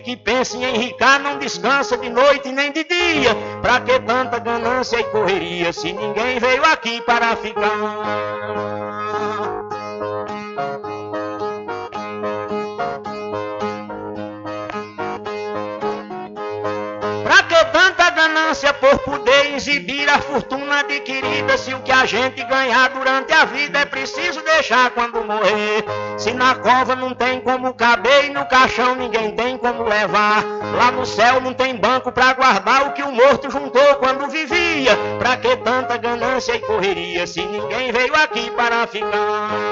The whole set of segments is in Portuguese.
Que pensa em enricar não descansa de noite nem de dia. Pra que tanta ganância e correria se ninguém veio aqui para ficar? ganância por poder exibir a fortuna adquirida. Se o que a gente ganhar durante a vida é preciso deixar quando morrer. Se na cova não tem como caber e no caixão ninguém tem como levar. Lá no céu não tem banco para guardar o que o morto juntou quando vivia. Pra que tanta ganância e correria se ninguém veio aqui para ficar?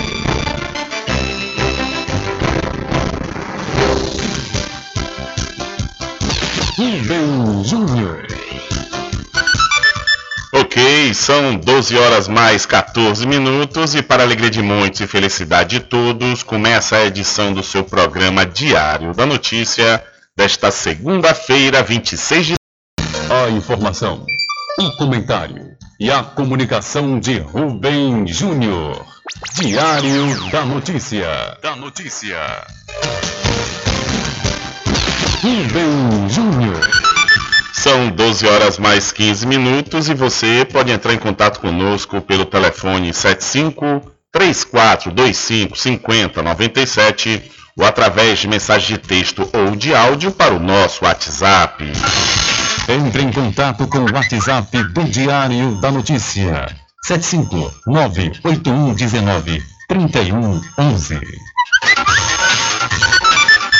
Júnior. Ok, são 12 horas mais 14 minutos e para alegria de muitos e felicidade de todos, começa a edição do seu programa Diário da Notícia desta segunda-feira, 26 de A informação, o comentário e a comunicação de Rubem Júnior. Diário da Notícia. Da Notícia. Rubem Júnior. São 12 horas mais 15 minutos e você pode entrar em contato conosco pelo telefone 75 3425 5097 ou através de mensagem de texto ou de áudio para o nosso WhatsApp. Entre em contato com o WhatsApp do Diário da Notícia. 759-8119-3111.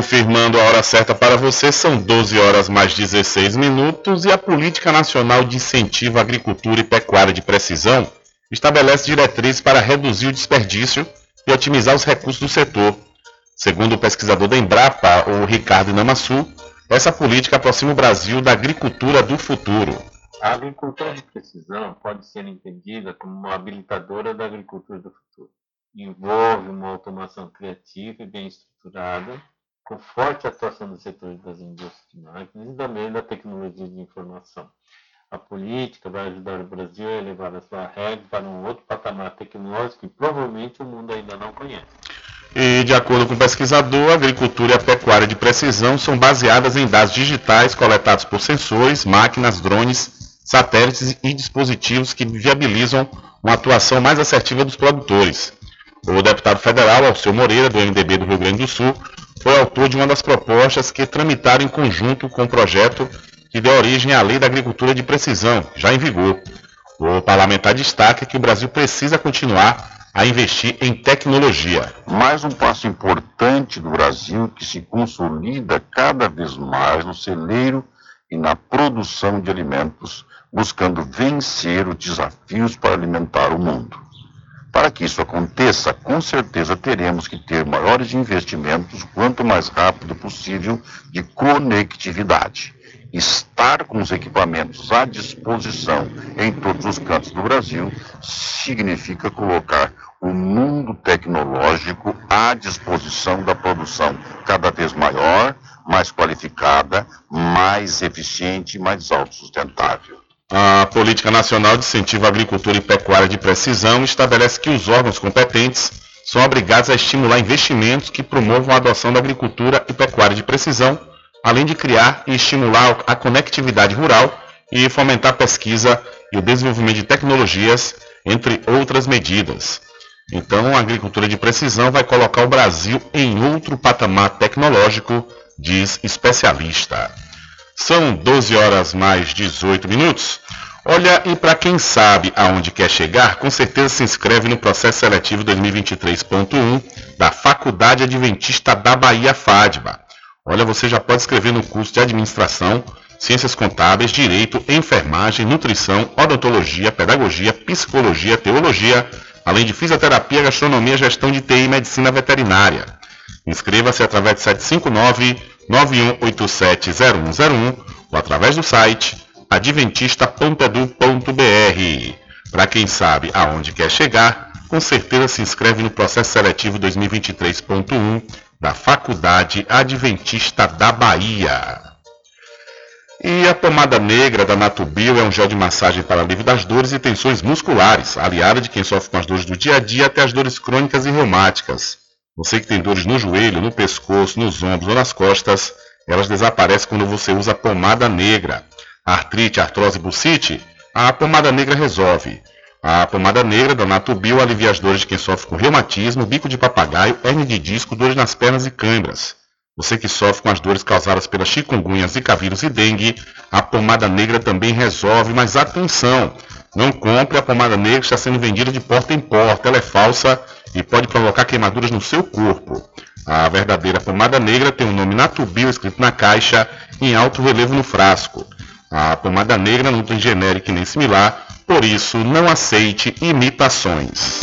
Confirmando a hora certa para você, são 12 horas mais 16 minutos e a Política Nacional de Incentivo à Agricultura e Pecuária de Precisão estabelece diretrizes para reduzir o desperdício e otimizar os recursos do setor. Segundo o pesquisador da Embrapa, o Ricardo Namassu, essa política aproxima o Brasil da agricultura do futuro. A agricultura de precisão pode ser entendida como uma habilitadora da agricultura do futuro. Envolve uma automação criativa e bem estruturada, com forte atuação do setor das indústrias de máquinas e também da tecnologia de informação. A política vai ajudar o Brasil a elevar a sua rede para um outro patamar tecnológico que provavelmente o mundo ainda não conhece. E, de acordo com o pesquisador, a agricultura e a pecuária de precisão são baseadas em dados digitais coletados por sensores, máquinas, drones, satélites e dispositivos que viabilizam uma atuação mais assertiva dos produtores. O deputado federal Alceu Moreira, do MDB do Rio Grande do Sul, foi autor de uma das propostas que tramitaram em conjunto com o projeto que deu origem à Lei da Agricultura de Precisão, já em vigor. O parlamentar destaca que o Brasil precisa continuar a investir em tecnologia. Mais um passo importante do Brasil que se consolida cada vez mais no celeiro e na produção de alimentos, buscando vencer os desafios para alimentar o mundo. Para que isso aconteça, com certeza teremos que ter maiores investimentos quanto mais rápido possível de conectividade. Estar com os equipamentos à disposição em todos os cantos do Brasil significa colocar o mundo tecnológico à disposição da produção cada vez maior, mais qualificada, mais eficiente e mais autossustentável. A Política Nacional de Incentivo à Agricultura e Pecuária de Precisão estabelece que os órgãos competentes são obrigados a estimular investimentos que promovam a adoção da agricultura e pecuária de precisão, além de criar e estimular a conectividade rural e fomentar a pesquisa e o desenvolvimento de tecnologias, entre outras medidas. Então, a agricultura de precisão vai colocar o Brasil em outro patamar tecnológico, diz especialista. São 12 horas mais 18 minutos. Olha, e para quem sabe aonde quer chegar, com certeza se inscreve no processo seletivo 2023.1 da Faculdade Adventista da Bahia FADBA. Olha, você já pode escrever no curso de Administração, Ciências Contábeis, Direito, Enfermagem, Nutrição, Odontologia, Pedagogia, Psicologia, Teologia, além de Fisioterapia, Gastronomia, Gestão de TI e Medicina Veterinária. Inscreva-se através de 759 91870101 ou através do site adventista.edu.br. Para quem sabe aonde quer chegar, com certeza se inscreve no processo seletivo 2023.1 da Faculdade Adventista da Bahia. E a pomada negra da Natubio é um gel de massagem para alívio das dores e tensões musculares, aliada de quem sofre com as dores do dia a dia até as dores crônicas e reumáticas. Você que tem dores no joelho, no pescoço, nos ombros ou nas costas, elas desaparecem quando você usa pomada negra. Artrite, artrose bucite, a pomada negra resolve. A pomada negra da Natubio alivia as dores de quem sofre com reumatismo, bico de papagaio, hernia de disco, dores nas pernas e câimbras. Você que sofre com as dores causadas pelas chikungunhas, zika vírus e dengue, a pomada negra também resolve, mas atenção! Não compre a pomada negra está sendo vendida de porta em porta, ela é falsa e pode provocar queimaduras no seu corpo. A verdadeira pomada negra tem o nome Natubio escrito na caixa em alto relevo no frasco. A pomada negra não tem genérico nem similar, por isso não aceite imitações.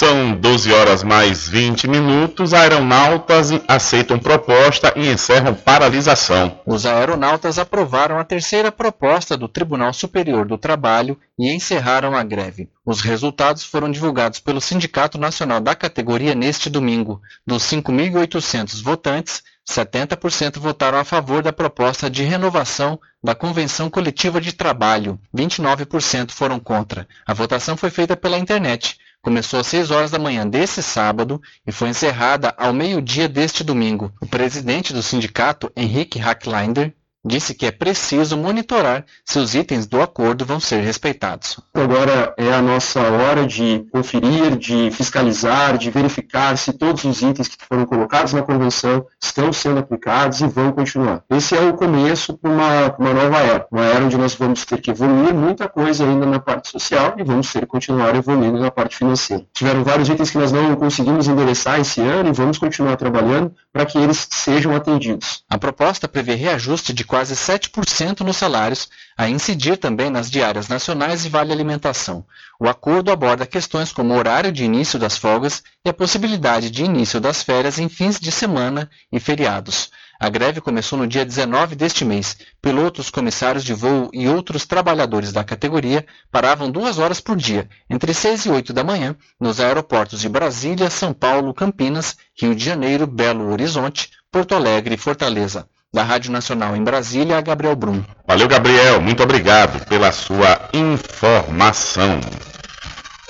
São 12 horas mais 20 minutos. Aeronautas aceitam proposta e encerram paralisação. Os aeronautas aprovaram a terceira proposta do Tribunal Superior do Trabalho e encerraram a greve. Os resultados foram divulgados pelo Sindicato Nacional da categoria neste domingo. Dos 5.800 votantes, 70% votaram a favor da proposta de renovação da Convenção Coletiva de Trabalho. 29% foram contra. A votação foi feita pela internet. Começou às 6 horas da manhã desse sábado e foi encerrada ao meio-dia deste domingo. O presidente do sindicato, Henrique Hacklinder, disse que é preciso monitorar se os itens do acordo vão ser respeitados. Agora é a nossa hora de conferir, de fiscalizar, de verificar se todos os itens que foram colocados na convenção estão sendo aplicados e vão continuar. Esse é o começo para uma, uma nova era, uma era onde nós vamos ter que evoluir muita coisa ainda na parte social e vamos ter que continuar evoluindo na parte financeira. Tiveram vários itens que nós não conseguimos endereçar esse ano e vamos continuar trabalhando para que eles sejam atendidos. A proposta prevê reajuste de quase 7% nos salários, a incidir também nas diárias nacionais e vale alimentação. O acordo aborda questões como o horário de início das folgas e a possibilidade de início das férias em fins de semana e feriados. A greve começou no dia 19 deste mês. Pilotos, comissários de voo e outros trabalhadores da categoria paravam duas horas por dia, entre 6 e 8 da manhã, nos aeroportos de Brasília, São Paulo, Campinas, Rio de Janeiro, Belo Horizonte, Porto Alegre e Fortaleza. Da Rádio Nacional em Brasília, Gabriel Brum. Valeu, Gabriel. Muito obrigado pela sua informação.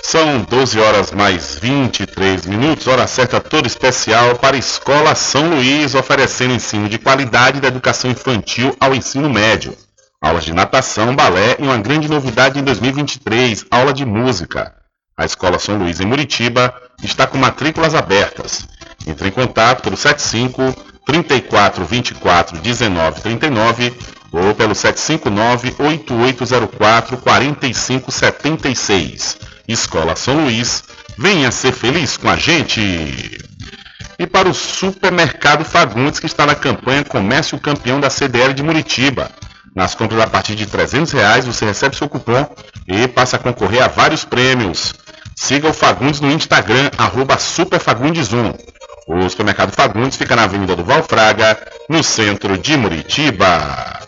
São 12 horas mais 23 minutos, hora certa toda especial para a Escola São Luís, oferecendo ensino de qualidade da educação infantil ao ensino médio. Aulas de natação, balé e uma grande novidade em 2023, aula de música. A Escola São Luís em Muritiba está com matrículas abertas. Entre em contato pelo 75 34 24 19 39 ou pelo 759 8804 45 76. Escola São Luís, venha ser feliz com a gente! E para o Supermercado Fagundes, que está na campanha Comércio Campeão da CDL de Muritiba. Nas compras a partir de 300 reais, você recebe seu cupom e passa a concorrer a vários prêmios. Siga o Fagundes no Instagram, arroba superfagundes1. O supermercado Fagundes fica na Avenida do Valfraga, no centro de Muritiba.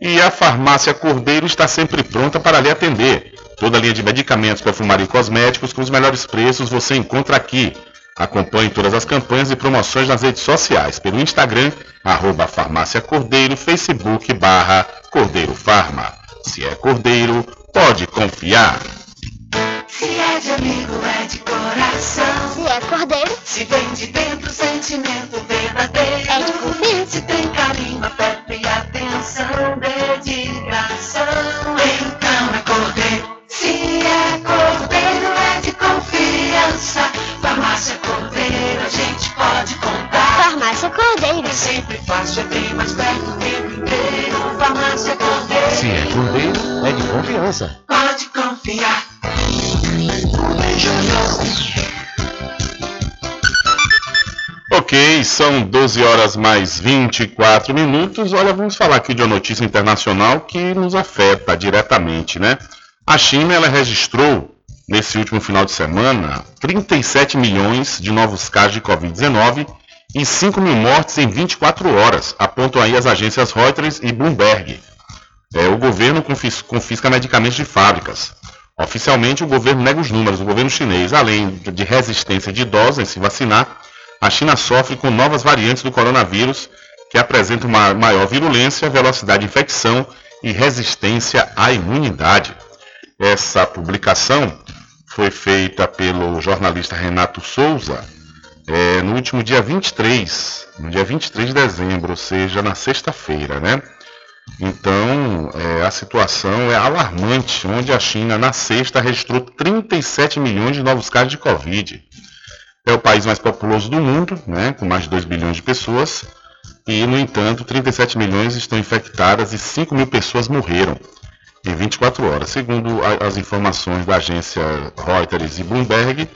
E a farmácia Cordeiro está sempre pronta para lhe atender. Toda a linha de medicamentos, perfumaria e cosméticos com os melhores preços você encontra aqui. Acompanhe todas as campanhas e promoções nas redes sociais, pelo Instagram, arroba farmácia Cordeiro, Facebook, barra Cordeiro Farma. Se é Cordeiro, pode confiar. Se é de amigo, é de coração. Se é cordeiro, Se vem de dentro, sentimento verdadeiro. É de confiança. Se tem carinho, afeto e atenção, dedicação. Então é cordeiro. Se é cordeiro, é de confiança. Farmácia Cordeiro, a gente pode contar. farmácia cordeiro. É sempre fácil, é bem mais perto o tempo inteiro. Farmácia Cordeiro. Se é cordeiro, é de confiança. Pode confiar. Ok, são 12 horas mais 24 minutos. Olha, vamos falar aqui de uma notícia internacional que nos afeta diretamente, né? A China ela registrou nesse último final de semana 37 milhões de novos casos de Covid-19 e 5 mil mortes em 24 horas, apontam aí as agências Reuters e Bloomberg. É, o governo confis- confisca medicamentos de fábricas. Oficialmente, o governo nega os números. O governo chinês, além de resistência de idosos em se vacinar, a China sofre com novas variantes do coronavírus que apresentam uma maior virulência, velocidade de infecção e resistência à imunidade. Essa publicação foi feita pelo jornalista Renato Souza é, no último dia 23, no dia 23 de dezembro, ou seja, na sexta-feira, né? Então, é, a situação é alarmante, onde a China, na sexta, registrou 37 milhões de novos casos de Covid. É o país mais populoso do mundo, né, com mais de 2 bilhões de pessoas. e, no entanto, 37 milhões estão infectadas e 5 mil pessoas morreram em 24 horas. Segundo a, as informações da agência Reuters e Bloomberg,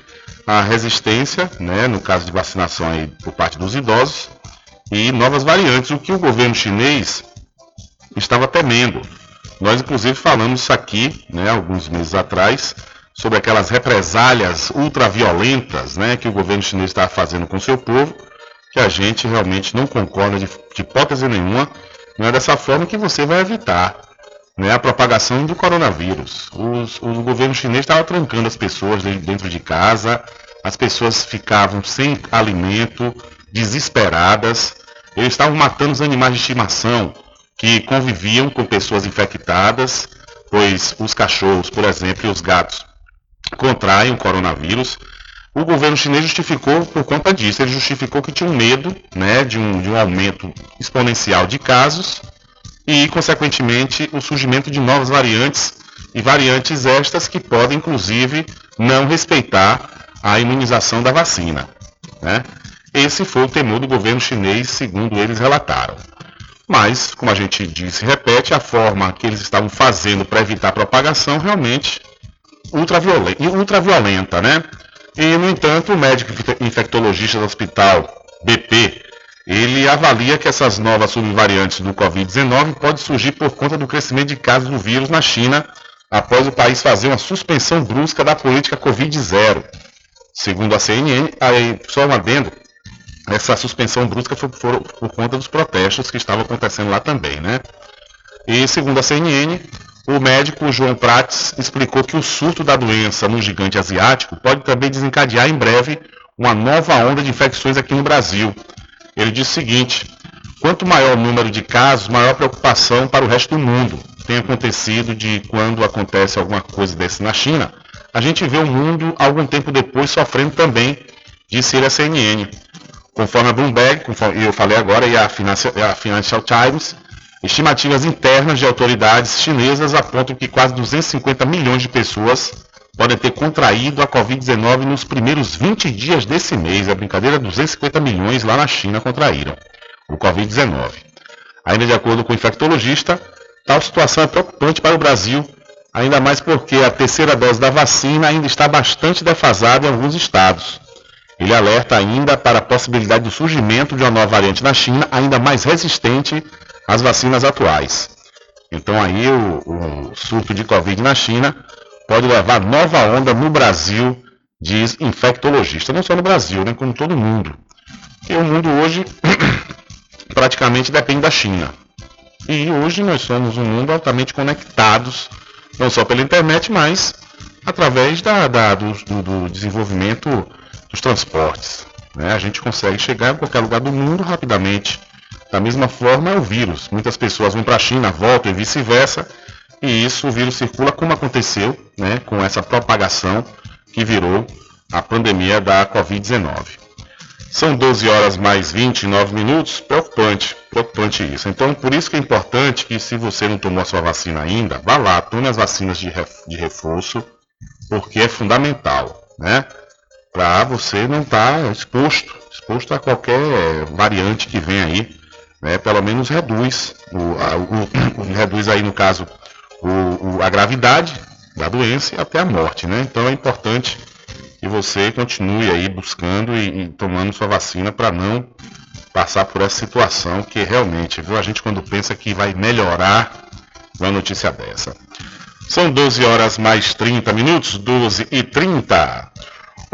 a resistência, né, no caso de vacinação aí por parte dos idosos, e novas variantes, o que o governo chinês estava temendo. Nós, inclusive, falamos isso aqui, né, alguns meses atrás, sobre aquelas represálias ultraviolentas né, que o governo chinês estava fazendo com seu povo, que a gente realmente não concorda de, de hipótese nenhuma. Não é dessa forma que você vai evitar né, a propagação do coronavírus. Os, o governo chinês estava trancando as pessoas dentro de casa, as pessoas ficavam sem alimento, desesperadas, eles estavam matando os animais de estimação que conviviam com pessoas infectadas, pois os cachorros, por exemplo, e os gatos contraem o coronavírus. O governo chinês justificou por conta disso, ele justificou que tinha um medo né, de, um, de um aumento exponencial de casos e, consequentemente, o surgimento de novas variantes e variantes estas que podem, inclusive, não respeitar a imunização da vacina. Né? Esse foi o temor do governo chinês, segundo eles relataram. Mas, como a gente disse repete, a forma que eles estavam fazendo para evitar a propagação realmente ultraviolenta, ultraviolenta, né? E, no entanto, o médico infectologista do hospital BP, ele avalia que essas novas subvariantes do Covid-19 podem surgir por conta do crescimento de casos do vírus na China, após o país fazer uma suspensão brusca da política Covid-0. Segundo a CNN, aí, só um adendo, essa suspensão brusca foi por, por, conta dos protestos que estavam acontecendo lá também, né? E segundo a CNN, o médico João Prates explicou que o surto da doença no gigante asiático pode também desencadear em breve uma nova onda de infecções aqui no Brasil. Ele disse o seguinte: quanto maior o número de casos, maior preocupação para o resto do mundo. Tem acontecido de quando acontece alguma coisa desse na China, a gente vê o mundo algum tempo depois sofrendo também, disse ele à CNN. Conforme a Bloomberg, e eu falei agora, e a Financial, a Times, estimativas internas de autoridades chinesas apontam que quase 250 milhões de pessoas podem ter contraído a Covid-19 nos primeiros 20 dias desse mês. É brincadeira, 250 milhões lá na China contraíram o Covid-19. Ainda de acordo com o infectologista, tal situação é preocupante para o Brasil, ainda mais porque a terceira dose da vacina ainda está bastante defasada em alguns estados. Ele alerta ainda para a possibilidade do surgimento de uma nova variante na China, ainda mais resistente às vacinas atuais. Então aí o, o surto de Covid na China pode levar nova onda no Brasil, diz infectologista. Não só no Brasil, né, como todo mundo. Porque o mundo hoje praticamente depende da China. E hoje nós somos um mundo altamente conectados, não só pela internet, mas através da, da do, do desenvolvimento dos transportes. Né? A gente consegue chegar em qualquer lugar do mundo rapidamente. Da mesma forma é o vírus. Muitas pessoas vão para a China, voltam e vice-versa. E isso o vírus circula como aconteceu né, com essa propagação que virou a pandemia da Covid-19. São 12 horas mais 29 minutos, preocupante, preocupante isso. Então, por isso que é importante que se você não tomou a sua vacina ainda, vá lá, tome as vacinas de reforço, porque é fundamental, né? Para você não estar tá exposto, exposto a qualquer variante que vem aí, né? Pelo menos reduz, o, a, o, reduz aí no caso o, a gravidade da doença e até a morte, né? Então é importante que você continue aí buscando e, e tomando sua vacina para não passar por essa situação que realmente, viu? A gente quando pensa que vai melhorar, uma notícia dessa. São 12 horas mais 30 minutos, 12 e 30.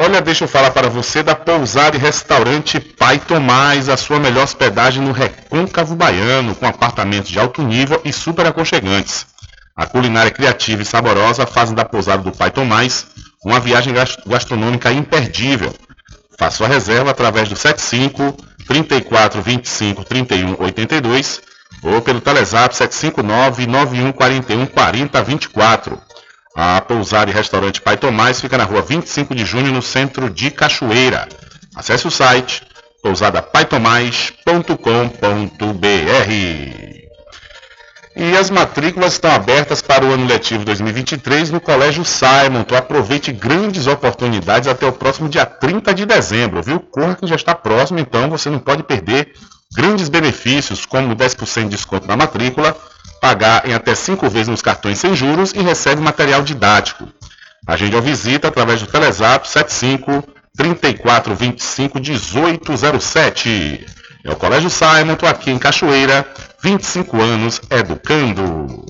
Olha, deixa eu falar para você da pousada e restaurante Pai Tomás, a sua melhor hospedagem no Recôncavo Baiano, com apartamentos de alto nível e super aconchegantes. A culinária criativa e saborosa fazem da pousada do Pai Tomás uma viagem gastronômica imperdível. Faça sua reserva através do 75 34 25 31 82 ou pelo Telezap 759 91 41 40 24. A pousada e restaurante Pai Tomás fica na rua 25 de junho, no centro de Cachoeira. Acesse o site pousadapaitomais.com.br. E as matrículas estão abertas para o ano letivo 2023 no Colégio Simon. Então aproveite grandes oportunidades até o próximo dia 30 de dezembro, viu? Corra que já está próximo, então você não pode perder grandes benefícios, como 10% de desconto na matrícula, pagar em até 5 vezes nos cartões sem juros e recebe material didático. Agende a visita através do Telezap 75 3425 1807. É o Colégio Simon, estou aqui em Cachoeira, 25 anos educando.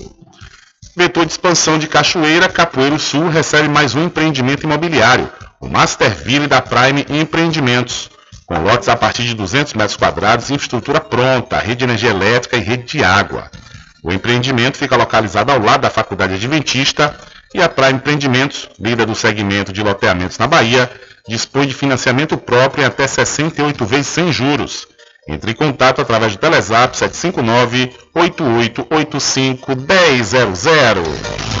Vetor de expansão de Cachoeira, Capoeiro Sul recebe mais um empreendimento imobiliário, o Masterville da Prime Empreendimentos, com lotes a partir de 200 metros quadrados infraestrutura pronta, rede de energia elétrica e rede de água. O empreendimento fica localizado ao lado da Faculdade Adventista e a Prime Empreendimentos, líder do segmento de loteamentos na Bahia, dispõe de financiamento próprio em até 68 vezes sem juros. Entre em contato através do Telezap 759 8885 1000.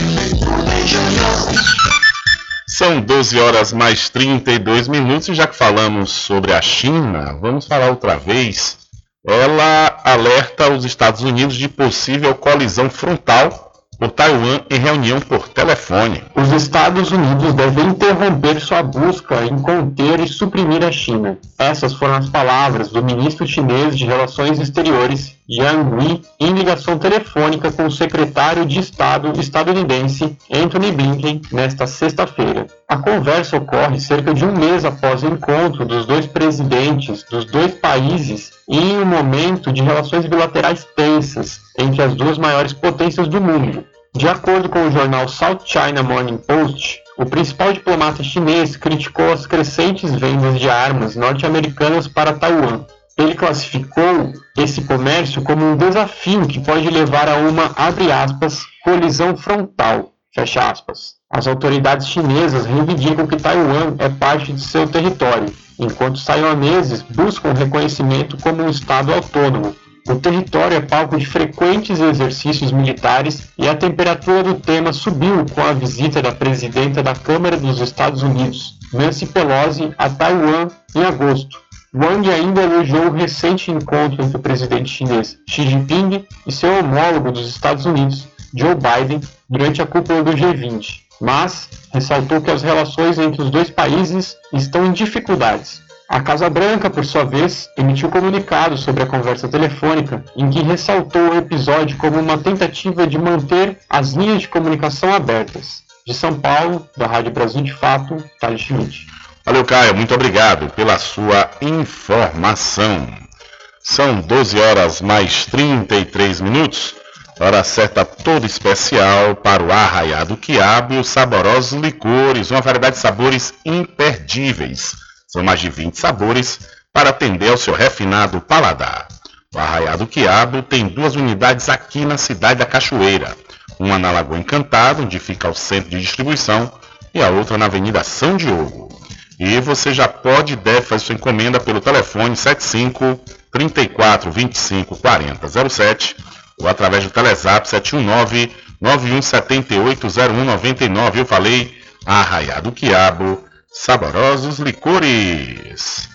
São 12 horas mais 32 minutos e já que falamos sobre a China, vamos falar outra vez. Ela alerta os Estados Unidos de possível colisão frontal por Taiwan em reunião por telefone. Os Estados Unidos devem interromper sua busca em conter e suprimir a China. Essas foram as palavras do ministro chinês de Relações Exteriores, Yang Yi, em ligação telefônica com o secretário de Estado estadunidense Anthony Blinken nesta sexta-feira. A conversa ocorre cerca de um mês após o encontro dos dois presidentes dos dois países em um momento de relações bilaterais tensas entre as duas maiores potências do mundo. De acordo com o jornal South China Morning Post, o principal diplomata chinês criticou as crescentes vendas de armas norte-americanas para Taiwan. Ele classificou esse comércio como um desafio que pode levar a uma, aspas, colisão frontal. As autoridades chinesas reivindicam que Taiwan é parte de seu território, enquanto os taiwaneses buscam reconhecimento como um Estado autônomo, o território é palco de frequentes exercícios militares e a temperatura do tema subiu com a visita da presidenta da Câmara dos Estados Unidos, Nancy Pelosi, a Taiwan em agosto. Wang ainda elogiou o recente encontro entre o presidente chinês Xi Jinping e seu homólogo dos Estados Unidos, Joe Biden, durante a cúpula do G20, mas ressaltou que as relações entre os dois países estão em dificuldades a Casa Branca, por sua vez, emitiu comunicado sobre a conversa telefônica, em que ressaltou o episódio como uma tentativa de manter as linhas de comunicação abertas. De São Paulo, da Rádio Brasil de Fato, Thales Schmidt. Valeu, Caio. Muito obrigado pela sua informação. São 12 horas mais 33 minutos. Hora certa toda especial para o arraiado quiabo e os saborosos licores, uma variedade de sabores imperdíveis são mais de 20 sabores para atender ao seu refinado paladar. O Arraiado Quiabo tem duas unidades aqui na cidade da Cachoeira. Uma na Lagoa Encantada, onde fica o centro de distribuição, e a outra na Avenida São Diogo. E você já pode e deve fazer sua encomenda pelo telefone 75 34 25 40 07 ou através do Telezap 719 9178 0199. Eu falei Arraiado Quiabo saborosos licores.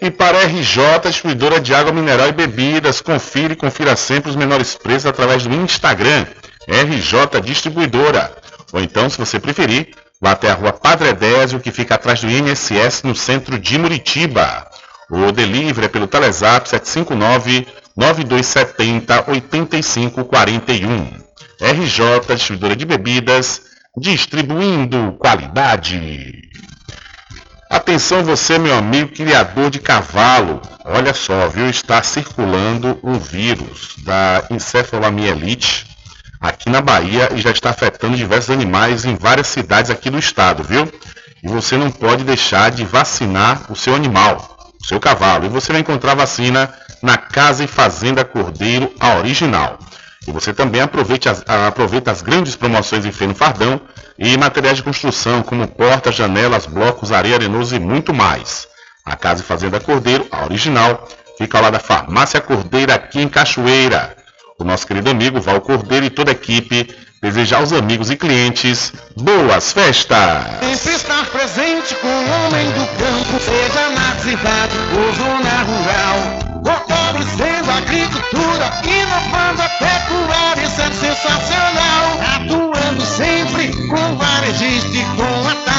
E para RJ, distribuidora de água mineral e bebidas, confira e confira sempre os menores preços através do Instagram, RJ Distribuidora. Ou então, se você preferir, vá até a rua Padre Edésio, que fica atrás do INSS, no centro de Muritiba. O delivery é pelo Telezap 759 9270 8541. RJ Distribuidora de Bebidas, distribuindo qualidade. Atenção você, meu amigo criador de cavalo. Olha só, viu? Está circulando o vírus da encefalomielite aqui na Bahia e já está afetando diversos animais em várias cidades aqui do estado, viu? E você não pode deixar de vacinar o seu animal, o seu cavalo. E você vai encontrar vacina na Casa e Fazenda Cordeiro, a original. E você também aproveite as, aproveita as grandes promoções em Feno Fardão e materiais de construção, como portas, janelas, blocos, areia arenoso e muito mais. A Casa e Fazenda Cordeiro, a original, fica lado da Farmácia Cordeira, aqui em Cachoeira. O nosso querido amigo Val Cordeiro e toda a equipe desejar aos amigos e clientes boas festas. Sempre estar presente com o homem do campo, seja na cidade ou zona rural. Fortalecendo a agricultura, inovando a pecuária, isso é sensacional. Atuando sempre com varejista e com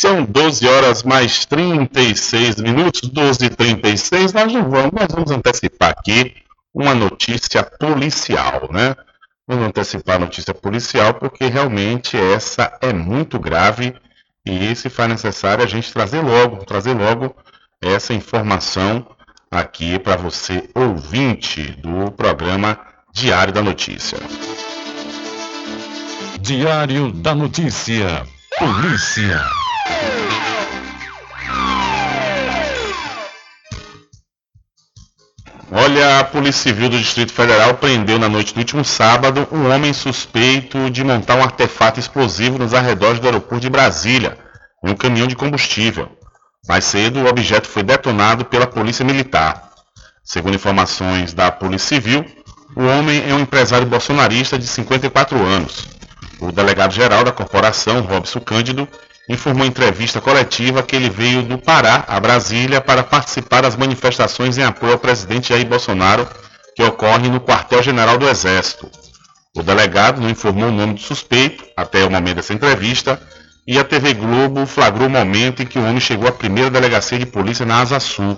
São 12 horas mais 36 minutos, 12 e 36. Nós não vamos, nós vamos antecipar aqui uma notícia policial, né? Vamos antecipar a notícia policial porque realmente essa é muito grave e se faz necessário a gente trazer logo, trazer logo essa informação aqui para você ouvinte do programa Diário da Notícia. Diário da Notícia. Polícia. Olha, a Polícia Civil do Distrito Federal prendeu na noite do último sábado um homem suspeito de montar um artefato explosivo nos arredores do aeroporto de Brasília, em um caminhão de combustível. Mais cedo, o objeto foi detonado pela Polícia Militar. Segundo informações da Polícia Civil, o homem é um empresário bolsonarista de 54 anos. O delegado-geral da corporação, Robson Cândido, informou em entrevista coletiva que ele veio do Pará a Brasília para participar das manifestações em apoio ao presidente Jair Bolsonaro, que ocorrem no quartel-general do Exército. O delegado não informou o nome do suspeito até o momento dessa entrevista e a TV Globo flagrou o momento em que o homem chegou à primeira delegacia de polícia na Asa Sul.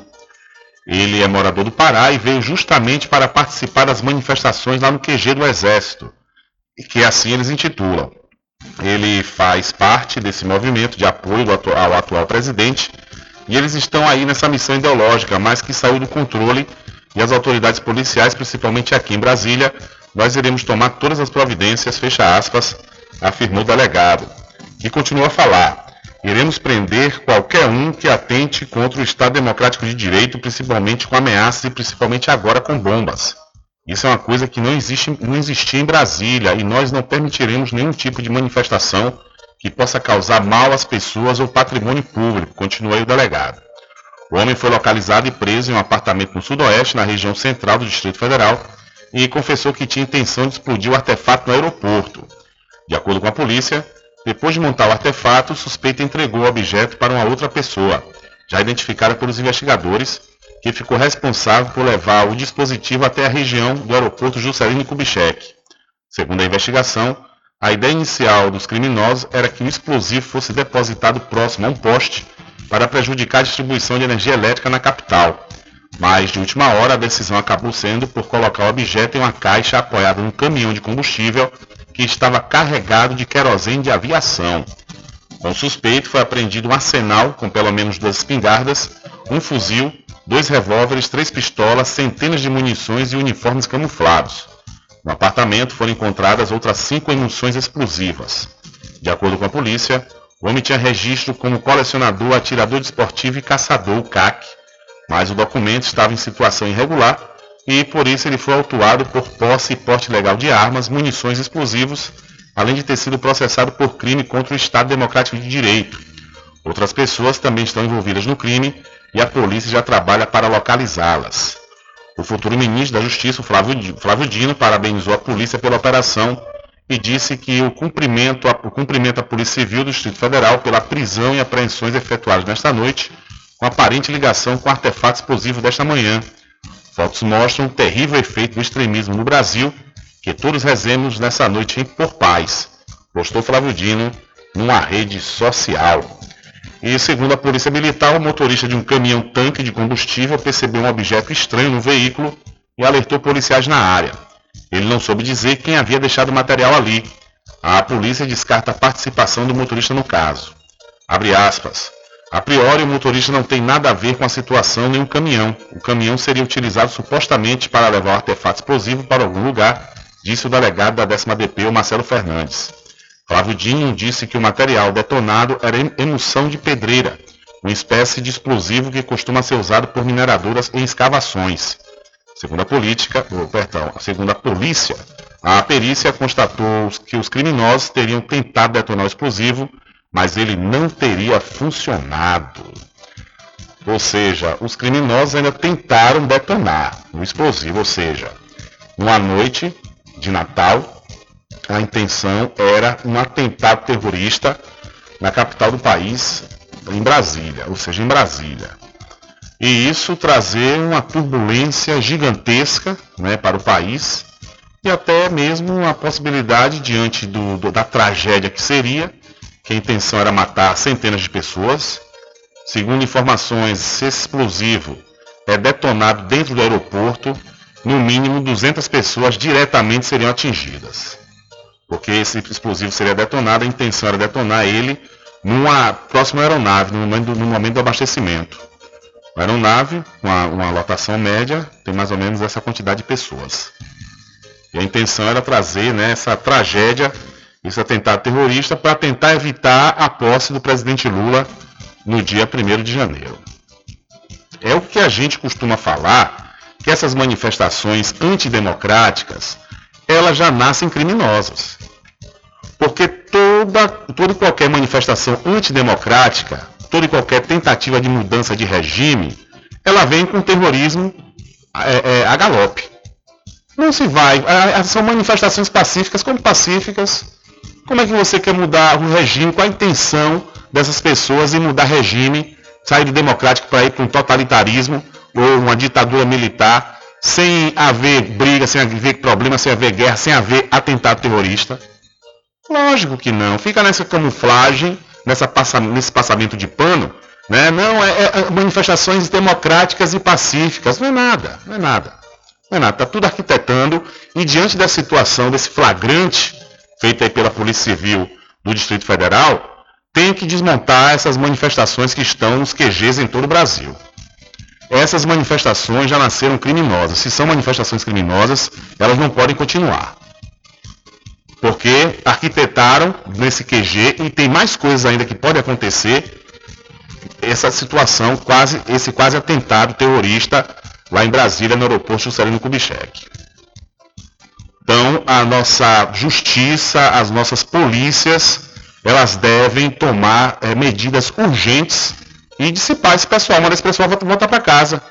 Ele é morador do Pará e veio justamente para participar das manifestações lá no QG do Exército, que assim eles intitulam. Ele faz parte desse movimento de apoio ao atual presidente e eles estão aí nessa missão ideológica, mas que saiu do controle e as autoridades policiais, principalmente aqui em Brasília, nós iremos tomar todas as providências, fecha aspas, afirmou o delegado. E continua a falar. Iremos prender qualquer um que atente contra o Estado Democrático de Direito, principalmente com ameaças e principalmente agora com bombas. Isso é uma coisa que não, existe, não existia em Brasília e nós não permitiremos nenhum tipo de manifestação que possa causar mal às pessoas ou patrimônio público, continuou o delegado. O homem foi localizado e preso em um apartamento no sudoeste, na região central do Distrito Federal, e confessou que tinha intenção de explodir o artefato no aeroporto. De acordo com a polícia, depois de montar o artefato, o suspeito entregou o objeto para uma outra pessoa, já identificada pelos investigadores, que ficou responsável por levar o dispositivo até a região do aeroporto Juscelino Kubitschek. Segundo a investigação, a ideia inicial dos criminosos era que o explosivo fosse depositado próximo a um poste para prejudicar a distribuição de energia elétrica na capital. Mas, de última hora, a decisão acabou sendo por colocar o objeto em uma caixa apoiada num caminhão de combustível que estava carregado de querosene de aviação. Com o suspeito foi apreendido um arsenal com pelo menos duas espingardas, um fuzil, dois revólveres, três pistolas, centenas de munições e uniformes camuflados. No apartamento foram encontradas outras cinco munições explosivas. De acordo com a polícia, o homem tinha registro como colecionador, atirador desportivo e caçador, CAC, mas o documento estava em situação irregular e por isso ele foi autuado por posse e porte ilegal de armas, munições e explosivos, além de ter sido processado por crime contra o Estado Democrático de Direito. Outras pessoas também estão envolvidas no crime e a polícia já trabalha para localizá-las. O futuro ministro da Justiça, Flávio, Dino, parabenizou a polícia pela operação e disse que o cumprimento, o cumprimento à Polícia Civil do Distrito Federal pela prisão e apreensões efetuadas nesta noite, com aparente ligação com o artefato explosivo desta manhã. Fotos mostram o terrível efeito do extremismo no Brasil, que todos rezemos nessa noite por paz, postou Flávio Dino numa rede social. E segundo a Polícia Militar, o motorista de um caminhão-tanque de combustível percebeu um objeto estranho no veículo e alertou policiais na área. Ele não soube dizer quem havia deixado o material ali. A polícia descarta a participação do motorista no caso. Abre aspas. A priori, o motorista não tem nada a ver com a situação nem o caminhão. O caminhão seria utilizado supostamente para levar o artefato explosivo para algum lugar, disse o delegado da 10 DP, o Marcelo Fernandes. Flávio Dino disse que o material detonado era em- emulsão de pedreira, uma espécie de explosivo que costuma ser usado por mineradoras em escavações. Segundo a política, perdão, segundo a polícia, a perícia constatou que os criminosos teriam tentado detonar o explosivo, mas ele não teria funcionado. Ou seja, os criminosos ainda tentaram detonar o explosivo, ou seja, numa noite de Natal, a intenção era um atentado terrorista na capital do país, em Brasília, ou seja, em Brasília. E isso trazer uma turbulência gigantesca né, para o país e até mesmo uma possibilidade diante do- do- da tragédia que seria, que a intenção era matar centenas de pessoas. Segundo informações, se esse explosivo é detonado dentro do aeroporto, no mínimo 200 pessoas diretamente seriam atingidas. Porque esse explosivo seria detonado, a intenção era detonar ele numa próxima aeronave, no momento, no momento do abastecimento. A aeronave, com uma, uma lotação média, tem mais ou menos essa quantidade de pessoas. E a intenção era trazer né, essa tragédia, esse atentado terrorista, para tentar evitar a posse do presidente Lula no dia 1 de janeiro. É o que a gente costuma falar, que essas manifestações antidemocráticas, elas já nascem criminosas. Porque toda, toda e qualquer manifestação antidemocrática, toda e qualquer tentativa de mudança de regime, ela vem com terrorismo é, é, a galope. Não se vai. São manifestações pacíficas como pacíficas. Como é que você quer mudar o regime? Qual a intenção dessas pessoas em mudar regime, sair do democrático para ir para um totalitarismo ou uma ditadura militar, sem haver briga, sem haver problema, sem haver guerra, sem haver atentado terrorista? Lógico que não. Fica nessa camuflagem, nessa passa- nesse passamento de pano. Né? Não, é, é- é manifestações democráticas e pacíficas. Não é nada, não é nada. Não é nada. Está tudo arquitetando e diante da situação, desse flagrante feito aí pela Polícia Civil do Distrito Federal, tem que desmontar essas manifestações que estão nos QGs em todo o Brasil. Essas manifestações já nasceram criminosas. Se são manifestações criminosas, elas não podem continuar porque arquitetaram nesse QG e tem mais coisas ainda que pode acontecer. Essa situação, quase esse quase atentado terrorista lá em Brasília, no aeroporto Juscelino Kubitschek. Então, a nossa justiça, as nossas polícias, elas devem tomar eh, medidas urgentes e dissipar esse pessoal, mandar esse pessoal volta- voltar para casa.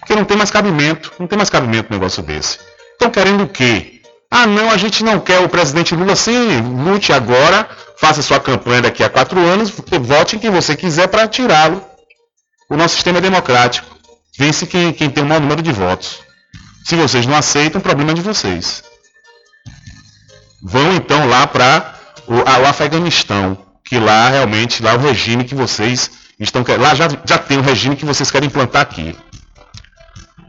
Porque não tem mais cabimento, não tem mais cabimento um negócio desse. Estão querendo o quê? Ah, não, a gente não quer o presidente Lula sim, lute agora, faça sua campanha daqui a quatro anos, vote em quem você quiser para tirá-lo. O nosso sistema é democrático. Vence quem, quem tem o maior número de votos. Se vocês não aceitam, o problema é de vocês. Vão então lá para o, o Afeganistão, que lá realmente, lá é o regime que vocês estão. Lá já, já tem o regime que vocês querem implantar aqui.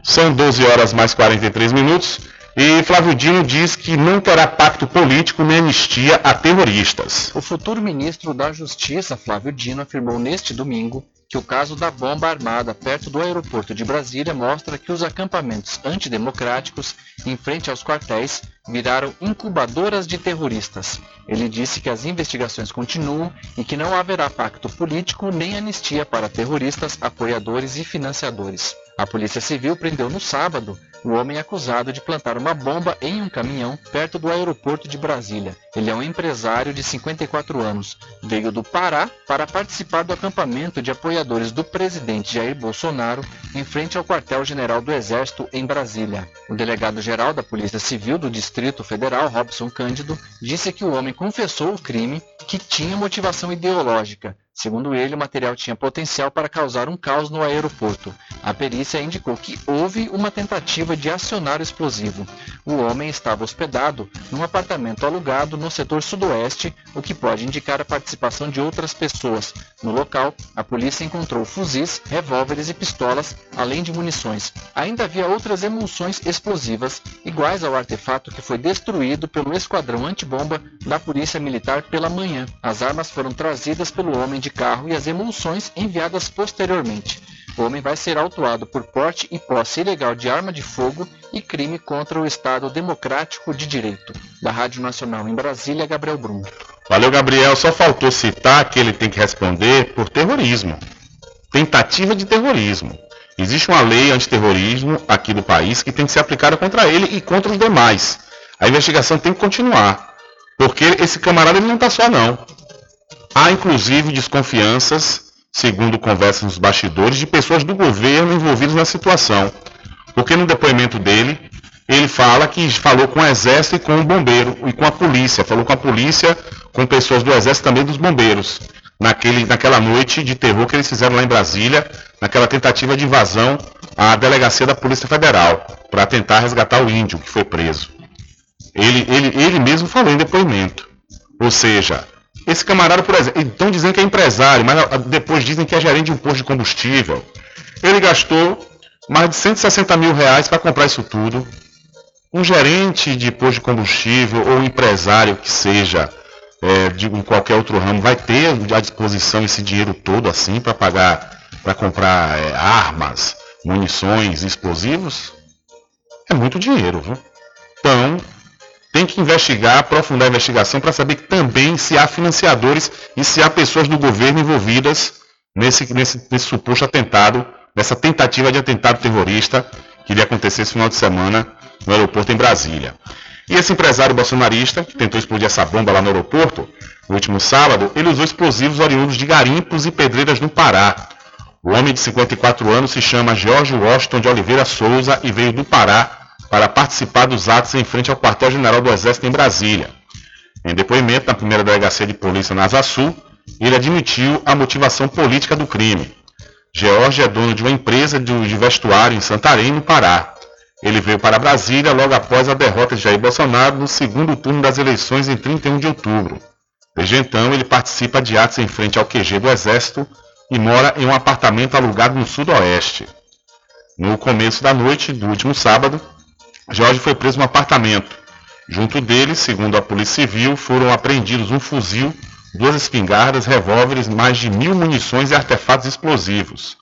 São 12 horas mais 43 minutos. E Flávio Dino diz que não terá pacto político nem anistia a terroristas. O futuro ministro da Justiça, Flávio Dino, afirmou neste domingo que o caso da bomba armada perto do aeroporto de Brasília mostra que os acampamentos antidemocráticos em frente aos quartéis viraram incubadoras de terroristas. Ele disse que as investigações continuam e que não haverá pacto político nem anistia para terroristas, apoiadores e financiadores. A Polícia Civil prendeu no sábado o homem acusado de plantar uma bomba em um caminhão perto do aeroporto de Brasília. Ele é um empresário de 54 anos. Veio do Pará para participar do acampamento de apoiadores do presidente Jair Bolsonaro em frente ao quartel-general do Exército em Brasília. O delegado-geral da Polícia Civil do Distrito Federal, Robson Cândido, disse que o homem confessou o crime que tinha motivação ideológica. Segundo ele, o material tinha potencial para causar um caos no aeroporto. A perícia indicou que houve uma tentativa de acionar o explosivo. O homem estava hospedado num apartamento alugado no setor sudoeste, o que pode indicar a participação de outras pessoas. No local, a polícia encontrou fuzis, revólveres e pistolas, além de munições. Ainda havia outras emulsões explosivas, iguais ao artefato que foi destruído pelo esquadrão antibomba da Polícia Militar pela manhã. As armas foram trazidas pelo homem de carro e as emulsões enviadas posteriormente. O homem vai ser autuado por porte e posse ilegal de arma de fogo e crime contra o Estado Democrático de Direito. Da Rádio Nacional em Brasília, Gabriel Brum. Valeu, Gabriel. Só faltou citar que ele tem que responder por terrorismo. Tentativa de terrorismo. Existe uma lei antiterrorismo aqui do país que tem que ser aplicada contra ele e contra os demais. A investigação tem que continuar. Porque esse camarada ele não está só não. Há inclusive desconfianças, segundo conversas nos bastidores, de pessoas do governo envolvidas na situação. Porque no depoimento dele, ele fala que falou com o exército e com o bombeiro e com a polícia. Falou com a polícia, com pessoas do exército também dos bombeiros. Naquele, naquela noite de terror que eles fizeram lá em Brasília, naquela tentativa de invasão à delegacia da Polícia Federal, para tentar resgatar o índio que foi preso. Ele, ele, ele mesmo falou em depoimento. Ou seja, esse camarada, por exemplo, estão dizendo que é empresário, mas depois dizem que é gerente de um posto de combustível. Ele gastou mais de 160 mil reais para comprar isso tudo. Um gerente de posto de combustível ou empresário que seja é, de qualquer outro ramo vai ter à disposição esse dinheiro todo assim para pagar, para comprar é, armas, munições, explosivos? É muito dinheiro, viu? Então, tem que investigar, aprofundar a investigação para saber também se há financiadores e se há pessoas do governo envolvidas nesse, nesse, nesse suposto atentado, nessa tentativa de atentado terrorista que iria acontecer esse final de semana no aeroporto em Brasília. E esse empresário bolsonarista, que tentou explodir essa bomba lá no aeroporto, no último sábado, ele usou explosivos oriundos de garimpos e pedreiras no Pará. O homem de 54 anos se chama Jorge Washington de Oliveira Souza e veio do Pará para participar dos atos em frente ao quartel-general do Exército em Brasília. Em depoimento na primeira delegacia de polícia na Asa Sul, ele admitiu a motivação política do crime. George é dono de uma empresa de vestuário em Santarém, no Pará. Ele veio para Brasília logo após a derrota de Jair Bolsonaro no segundo turno das eleições em 31 de outubro. Desde então, ele participa de atos em frente ao QG do Exército e mora em um apartamento alugado no Sudoeste. No começo da noite do último sábado, Jorge foi preso no apartamento. Junto dele, segundo a Polícia Civil, foram apreendidos um fuzil, duas espingardas, revólveres, mais de mil munições e artefatos explosivos.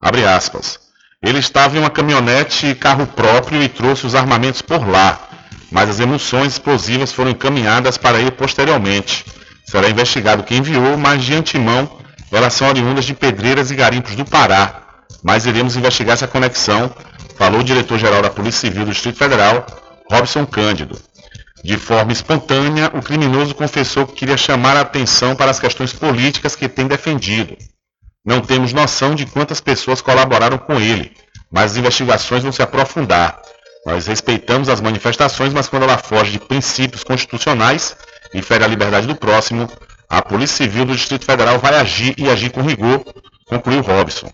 Abre aspas. Ele estava em uma caminhonete carro próprio e trouxe os armamentos por lá, mas as munições explosivas foram encaminhadas para ele posteriormente. Será investigado quem enviou, mas de antemão elas são oriundas de pedreiras e garimpos do Pará. Mas iremos investigar essa conexão falou o diretor-geral da Polícia Civil do Distrito Federal, Robson Cândido. De forma espontânea, o criminoso confessou que queria chamar a atenção para as questões políticas que tem defendido. Não temos noção de quantas pessoas colaboraram com ele, mas as investigações vão se aprofundar. Nós respeitamos as manifestações, mas quando ela foge de princípios constitucionais e fere a liberdade do próximo, a Polícia Civil do Distrito Federal vai agir e agir com rigor, concluiu Robson.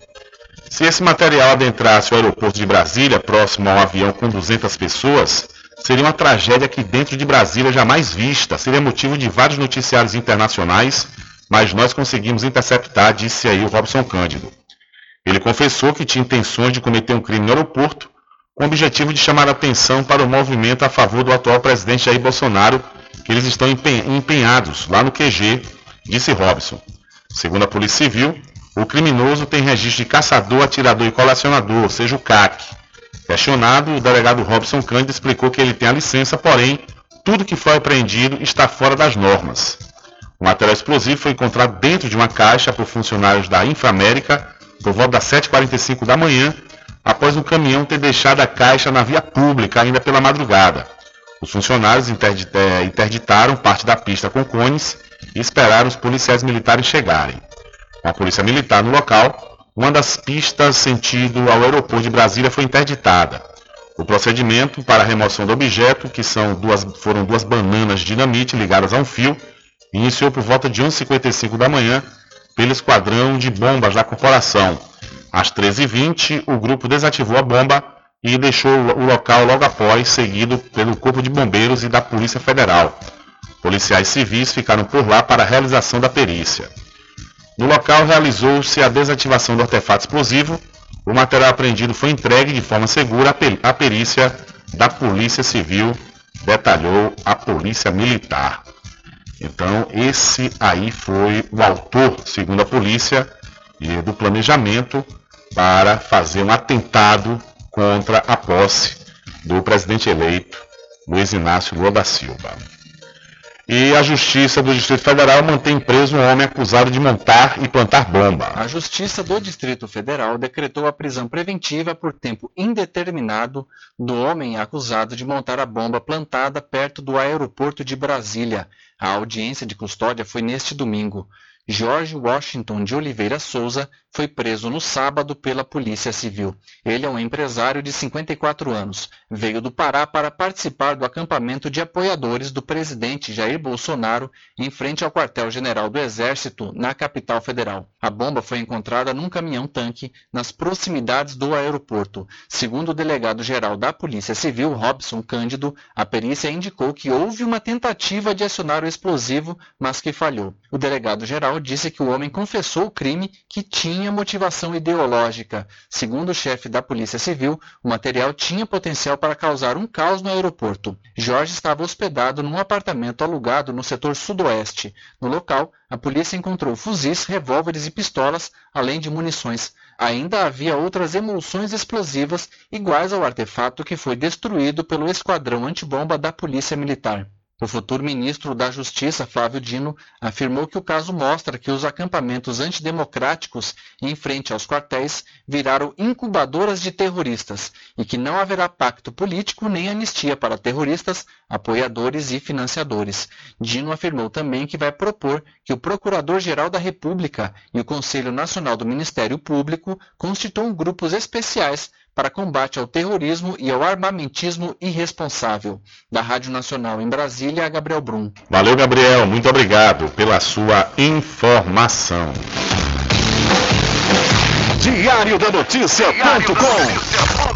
Se esse material adentrasse o aeroporto de Brasília, próximo a um avião com 200 pessoas, seria uma tragédia que dentro de Brasília jamais vista, seria motivo de vários noticiários internacionais, mas nós conseguimos interceptar, disse aí o Robson Cândido. Ele confessou que tinha intenções de cometer um crime no aeroporto, com o objetivo de chamar a atenção para o movimento a favor do atual presidente Jair Bolsonaro, que eles estão empenhados lá no QG, disse Robson. Segundo a Polícia Civil, o criminoso tem registro de caçador, atirador e colecionador, ou seja, o CAC. Questionado, o delegado Robson Cândido explicou que ele tem a licença, porém, tudo que foi apreendido está fora das normas. O material explosivo foi encontrado dentro de uma caixa por funcionários da Inframérica por volta das 7h45 da manhã, após um caminhão ter deixado a caixa na via pública ainda pela madrugada. Os funcionários eh, interditaram parte da pista com cones e esperaram os policiais militares chegarem. A polícia militar no local, uma das pistas sentido ao aeroporto de Brasília foi interditada. O procedimento para a remoção do objeto, que são duas, foram duas bananas de dinamite ligadas a um fio, iniciou por volta de 11h55 da manhã pelo esquadrão de bombas da corporação. Às 13h20, o grupo desativou a bomba e deixou o local logo após, seguido pelo Corpo de Bombeiros e da Polícia Federal. Policiais civis ficaram por lá para a realização da perícia. No local realizou-se a desativação do artefato explosivo. O material apreendido foi entregue de forma segura à perícia da Polícia Civil, detalhou a Polícia Militar. Então, esse aí foi o autor, segundo a polícia, do planejamento para fazer um atentado contra a posse do presidente eleito Luiz Inácio Lula da Silva. E a Justiça do Distrito Federal mantém preso um homem acusado de montar e plantar bomba. A Justiça do Distrito Federal decretou a prisão preventiva por tempo indeterminado do homem acusado de montar a bomba plantada perto do aeroporto de Brasília. A audiência de custódia foi neste domingo. Jorge Washington de Oliveira Souza foi preso no sábado pela Polícia Civil. Ele é um empresário de 54 anos. Veio do Pará para participar do acampamento de apoiadores do presidente Jair Bolsonaro em frente ao quartel-general do Exército, na capital federal. A bomba foi encontrada num caminhão-tanque nas proximidades do aeroporto. Segundo o delegado-geral da Polícia Civil, Robson Cândido, a perícia indicou que houve uma tentativa de acionar o explosivo, mas que falhou. O delegado-geral disse que o homem confessou o crime que tinha motivação ideológica. Segundo o chefe da Polícia Civil, o material tinha potencial para causar um caos no aeroporto. Jorge estava hospedado num apartamento alugado no setor sudoeste. No local, a polícia encontrou fuzis, revólveres e pistolas, além de munições. Ainda havia outras emulsões explosivas iguais ao artefato que foi destruído pelo esquadrão antibomba da Polícia Militar. O futuro ministro da Justiça, Flávio Dino, afirmou que o caso mostra que os acampamentos antidemocráticos em frente aos quartéis viraram incubadoras de terroristas e que não haverá pacto político nem anistia para terroristas, apoiadores e financiadores. Dino afirmou também que vai propor que o Procurador-Geral da República e o Conselho Nacional do Ministério Público constituam grupos especiais para combate ao terrorismo e ao armamentismo irresponsável. Da Rádio Nacional em Brasília, Gabriel Brum. Valeu, Gabriel. Muito obrigado pela sua informação. Diário da Notícia.com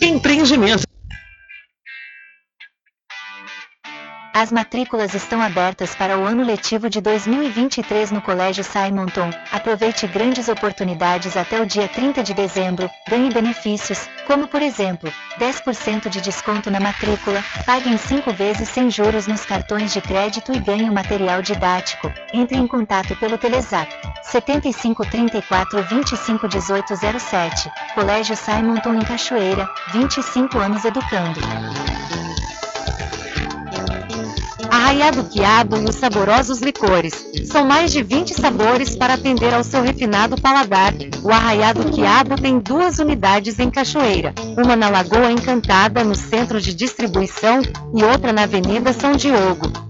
Empreendimento. As matrículas estão abertas para o ano letivo de 2023 no Colégio Simonton. Aproveite grandes oportunidades até o dia 30 de dezembro. Ganhe benefícios, como por exemplo, 10% de desconto na matrícula, pague em 5 vezes sem juros nos cartões de crédito e ganhe o material didático. Entre em contato pelo Telezap 75 34 25 18 07. Colégio Simonton em Cachoeira, 25 anos educando. Arraiado Quiabo e os saborosos licores. São mais de 20 sabores para atender ao seu refinado paladar. O Arraiado Quiabo tem duas unidades em Cachoeira. Uma na Lagoa Encantada, no centro de distribuição, e outra na Avenida São Diogo.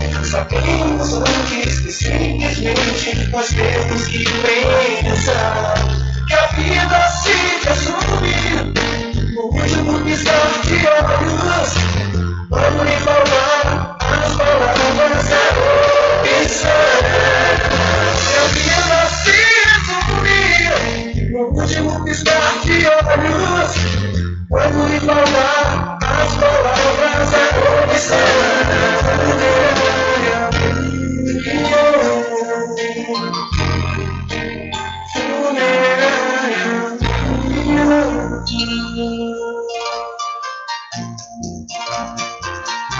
passar. Sabemos antes que simplesmente nós temos que pensar que a vida se resume no último piscar de olhos. Vamos lhe falar as palavras da opção. Que a vida se resume no último piscar de olhos. Quando lhe falar as palavras da comissão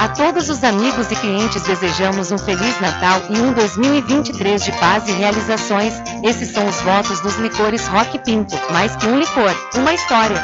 A todos os amigos e clientes desejamos um Feliz Natal e um 2023 de paz e realizações. Esses são os votos dos licores Rock Pinto. Mais que um licor, uma história.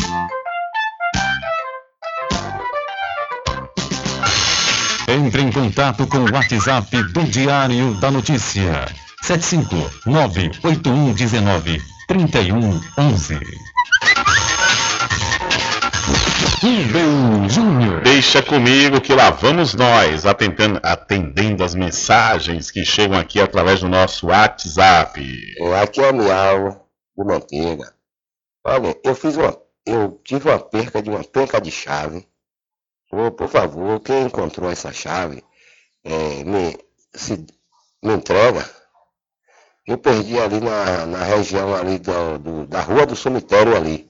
Entre em contato com o WhatsApp do Diário da Notícia. 759-8119-3111. Rubem Júnior. Deixa comigo que lá vamos nós, atendendo, atendendo as mensagens que chegam aqui através do nosso WhatsApp. Aqui é o Miau do Manteiga. Olha, eu fiz uma. Eu tive uma perca de uma penca de chave. Por favor, quem encontrou essa chave, é, me, se, me entrega. Eu perdi ali na, na região ali do, do- da rua do cemitério ali.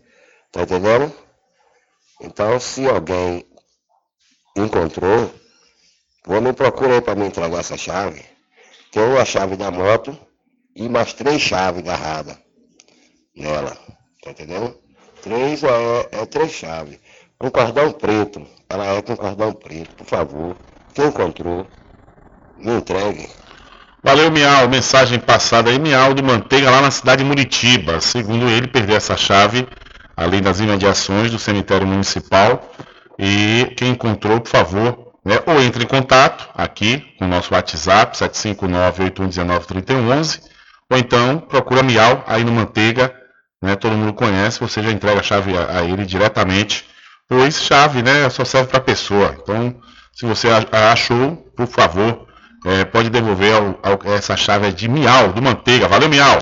Tá entendendo? Então, se alguém encontrou, vou me procurar para me entregar essa chave. Tem a chave da moto e mais três chaves agarradas nela. Tá entendendo? Três é, é três chaves. Um cordão preto. Ela é com cordão preto, por favor. Quem encontrou, me entregue. Valeu, Miau. Mensagem passada aí, Miau do Manteiga, lá na cidade de Muritiba. Segundo ele, perdeu essa chave ali das imediações do cemitério municipal. E quem encontrou, por favor, né, ou entre em contato aqui com o nosso WhatsApp, 759-8119-3111, ou então procura Miau aí no Manteiga, né, todo mundo conhece, você já entrega a chave a, a ele diretamente, pois chave né, só serve para pessoa. Então, se você achou, por favor, é, pode devolver ao- ao- essa chave de Miau, do Manteiga. Valeu, Miau!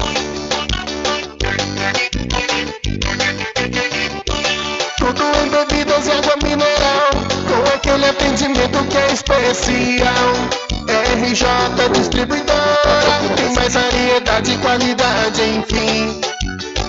Tudo em bebidas e água mineral, com aquele atendimento que é especial. RJ Distribuidora, tem mais variedade e qualidade, enfim.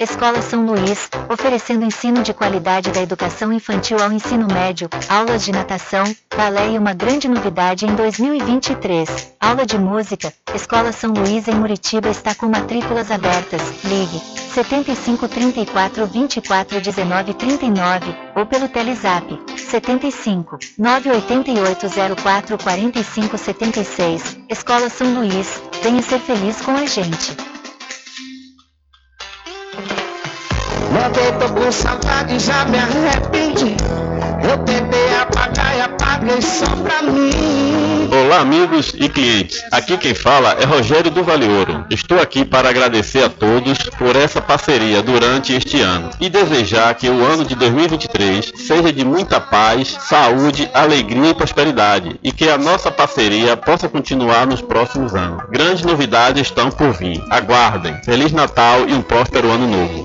Escola São Luís, oferecendo ensino de qualidade da educação infantil ao ensino médio, aulas de natação, balé e uma grande novidade em 2023, aula de música. Escola São Luís em Muritiba está com matrículas abertas. Ligue 75 34 24 19 39 ou pelo Telezap 75 988 04 45 76. Escola São Luís, venha ser feliz com a gente. Tô com saudade, já me arrependi. Eu tentei apagar e apaguei só pra mim. Olá, amigos e clientes. Aqui quem fala é Rogério do Vale Ouro. Estou aqui para agradecer a todos por essa parceria durante este ano e desejar que o ano de 2023 seja de muita paz, saúde, alegria e prosperidade e que a nossa parceria possa continuar nos próximos anos. Grandes novidades estão por vir. Aguardem. Feliz Natal e um próspero ano novo.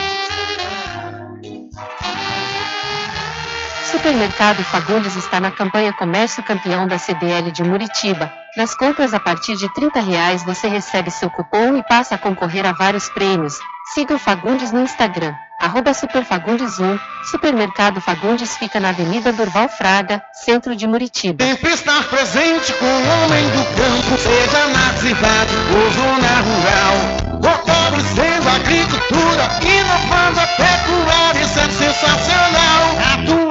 Supermercado Fagundes está na campanha Comércio Campeão da CDL de Muritiba. Nas compras a partir de 30 reais você recebe seu cupom e passa a concorrer a vários prêmios. Siga o Fagundes no Instagram, arroba Superfagundes1. Supermercado Fagundes fica na Avenida Durval Fraga, centro de Muritiba. Sempre estar presente com o homem do campo, seja na cidade ou zona rural. Fortalecendo a agricultura, inovando a pecuária, isso é sensacional.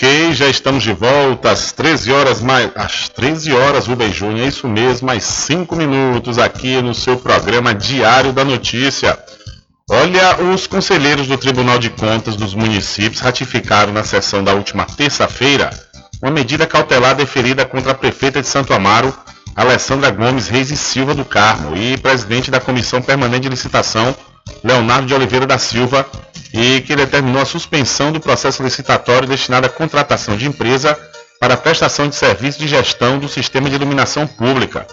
Ok, já estamos de volta às 13 horas mais. Às 13 horas, Rubem Júnior, é isso mesmo, mais 5 minutos aqui no seu programa Diário da Notícia. Olha, os conselheiros do Tribunal de Contas dos municípios ratificaram na sessão da última terça-feira uma medida cautelar deferida contra a prefeita de Santo Amaro, Alessandra Gomes Reis e Silva do Carmo, e presidente da Comissão Permanente de Licitação, Leonardo de Oliveira da Silva, e que determinou a suspensão do processo licitatório destinado à contratação de empresa para prestação de serviço de gestão do sistema de iluminação pública,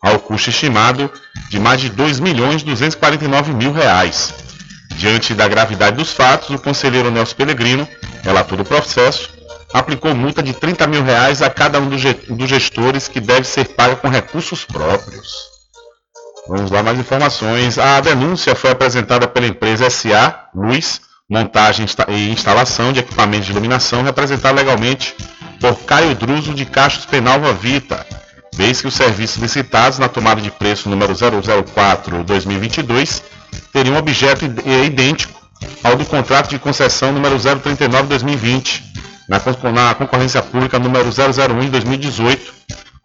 ao custo estimado de mais de R$ 2 milhões 249 mil reais. Diante da gravidade dos fatos, o conselheiro Nelson Pellegrino, relator do processo, aplicou multa de 30 mil reais a cada um dos gestores que deve ser paga com recursos próprios. Vamos lá mais informações. A denúncia foi apresentada pela empresa SA Luz, montagem e instalação de equipamentos de iluminação, representada legalmente por Caio Druso de Cachos Penalva Vita, vez que os serviços licitados na tomada de preço número 004-2022 teriam objeto idêntico ao do contrato de concessão número 039-2020, na, na concorrência pública número 001-2018,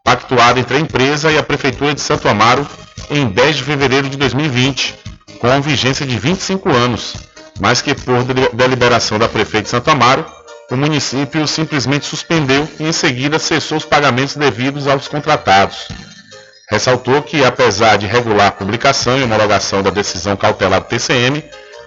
pactuado entre a empresa e a Prefeitura de Santo Amaro em 10 de fevereiro de 2020, com vigência de 25 anos, mas que por deliberação da Prefeita de Santo Amaro, o município simplesmente suspendeu e em seguida cessou os pagamentos devidos aos contratados. Ressaltou que, apesar de regular a publicação e homologação da decisão cautelar do TCM,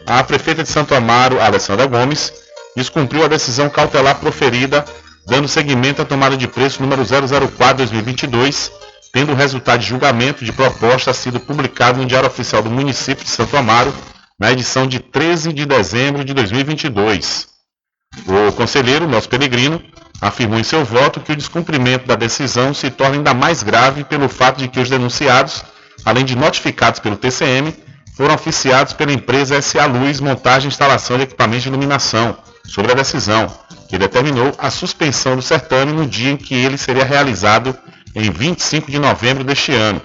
a prefeita de Santo Amaro, Alessandra Gomes, descumpriu a decisão cautelar proferida, dando seguimento à tomada de preço número 004-2022, tendo o resultado de julgamento de proposta sido publicado no Diário Oficial do Município de Santo Amaro, na edição de 13 de dezembro de 2022. O conselheiro Nelson Pellegrino afirmou em seu voto que o descumprimento da decisão se torna ainda mais grave pelo fato de que os denunciados, além de notificados pelo TCM, foram oficiados pela empresa SA Luz Montagem e Instalação de Equipamentos de Iluminação sobre a decisão, que determinou a suspensão do certame no dia em que ele seria realizado em 25 de novembro deste ano,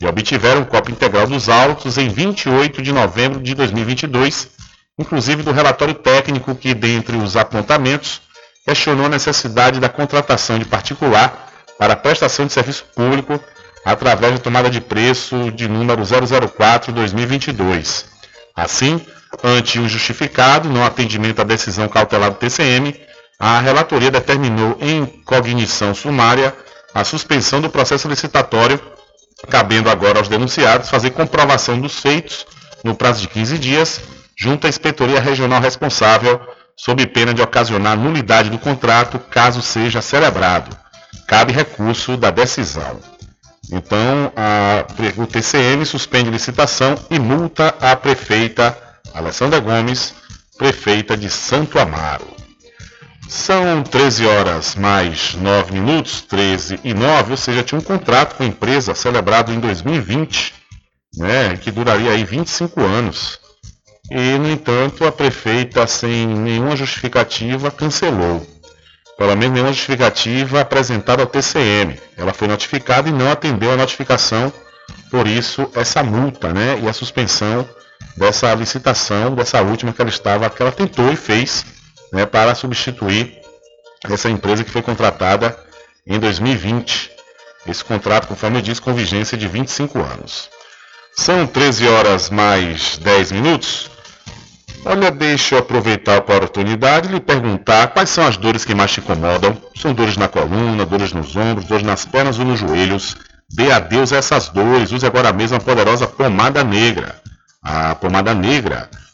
e obtiveram cópia integral dos autos em 28 de novembro de 2022, inclusive do relatório técnico que, dentre os apontamentos, questionou a necessidade da contratação de particular para a prestação de serviço público através da tomada de preço de número 004-2022. Assim, ante o justificado não atendimento à decisão cautelar do TCM, a relatoria determinou em cognição sumária a suspensão do processo licitatório, cabendo agora aos denunciados fazer comprovação dos feitos no prazo de 15 dias, junto à inspetoria regional responsável, sob pena de ocasionar nulidade do contrato, caso seja celebrado. Cabe recurso da decisão. Então, a, o TCM suspende licitação e multa a prefeita Alessandra Gomes, prefeita de Santo Amaro. São 13 horas mais 9 minutos, 13 e 9, ou seja, tinha um contrato com a empresa celebrado em 2020, né, que duraria aí 25 anos. E, no entanto, a prefeita, sem nenhuma justificativa, cancelou. Pelo menos nenhuma justificativa apresentada ao TCM. Ela foi notificada e não atendeu a notificação, por isso essa multa né, e a suspensão dessa licitação, dessa última que ela estava, que ela tentou e fez né, para substituir essa empresa que foi contratada em 2020. Esse contrato, conforme eu disse, com vigência de 25 anos. São 13 horas mais 10 minutos. Olha, deixa eu aproveitar a oportunidade e lhe perguntar quais são as dores que mais te incomodam. São dores na coluna, dores nos ombros, dores nas pernas ou nos joelhos. Dê adeus a essas dores. Use agora mesmo a poderosa pomada negra. A pomada negra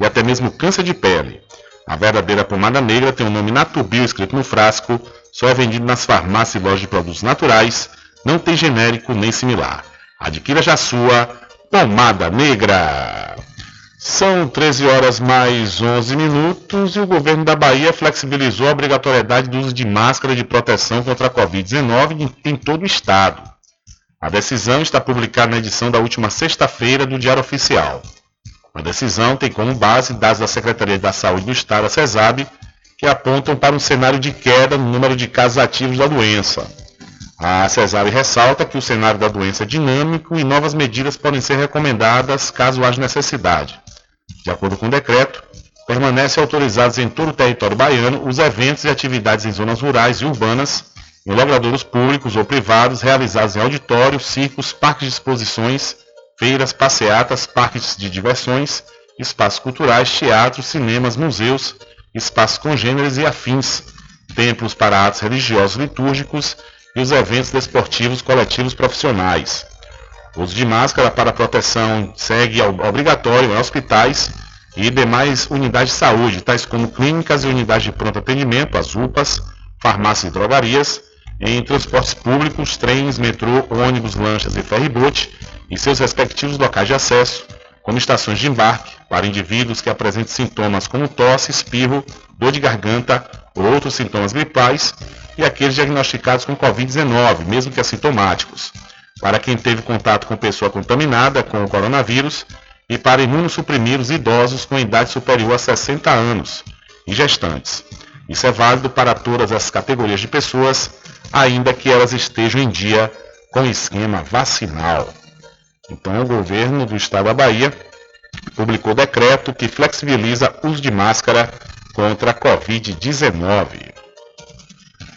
e até mesmo câncer de pele. A verdadeira pomada negra tem o nome Natubio escrito no frasco, só é vendido nas farmácias e lojas de produtos naturais, não tem genérico nem similar. Adquira já sua pomada negra. São 13 horas mais 11 minutos e o governo da Bahia flexibilizou a obrigatoriedade do uso de máscara de proteção contra a Covid-19 em todo o estado. A decisão está publicada na edição da última sexta-feira do Diário Oficial. A decisão tem como base dados da Secretaria da Saúde do Estado, a CESAB, que apontam para um cenário de queda no número de casos ativos da doença. A CESAB ressalta que o cenário da doença é dinâmico e novas medidas podem ser recomendadas caso haja necessidade. De acordo com o decreto, permanecem autorizados em todo o território baiano os eventos e atividades em zonas rurais e urbanas, em logradouros públicos ou privados realizados em auditórios, circos, parques de exposições, feiras, passeatas, parques de diversões, espaços culturais, teatros, cinemas, museus, espaços congêneres e afins, templos para atos religiosos litúrgicos e os eventos desportivos coletivos profissionais. O uso de máscara para proteção segue obrigatório em hospitais e demais unidades de saúde, tais como clínicas e unidades de pronto atendimento, as UPAs, farmácias e drogarias, em transportes públicos, trens, metrô, ônibus, lanchas e ferribote e seus respectivos locais de acesso, como estações de embarque, para indivíduos que apresentem sintomas como tosse, espirro, dor de garganta ou outros sintomas gripais, e aqueles diagnosticados com Covid-19, mesmo que assintomáticos, para quem teve contato com pessoa contaminada com o coronavírus e para imunossuprimir os idosos com idade superior a 60 anos e gestantes. Isso é válido para todas as categorias de pessoas, ainda que elas estejam em dia com esquema vacinal. Então, o governo do estado da Bahia publicou decreto que flexibiliza o uso de máscara contra a Covid-19.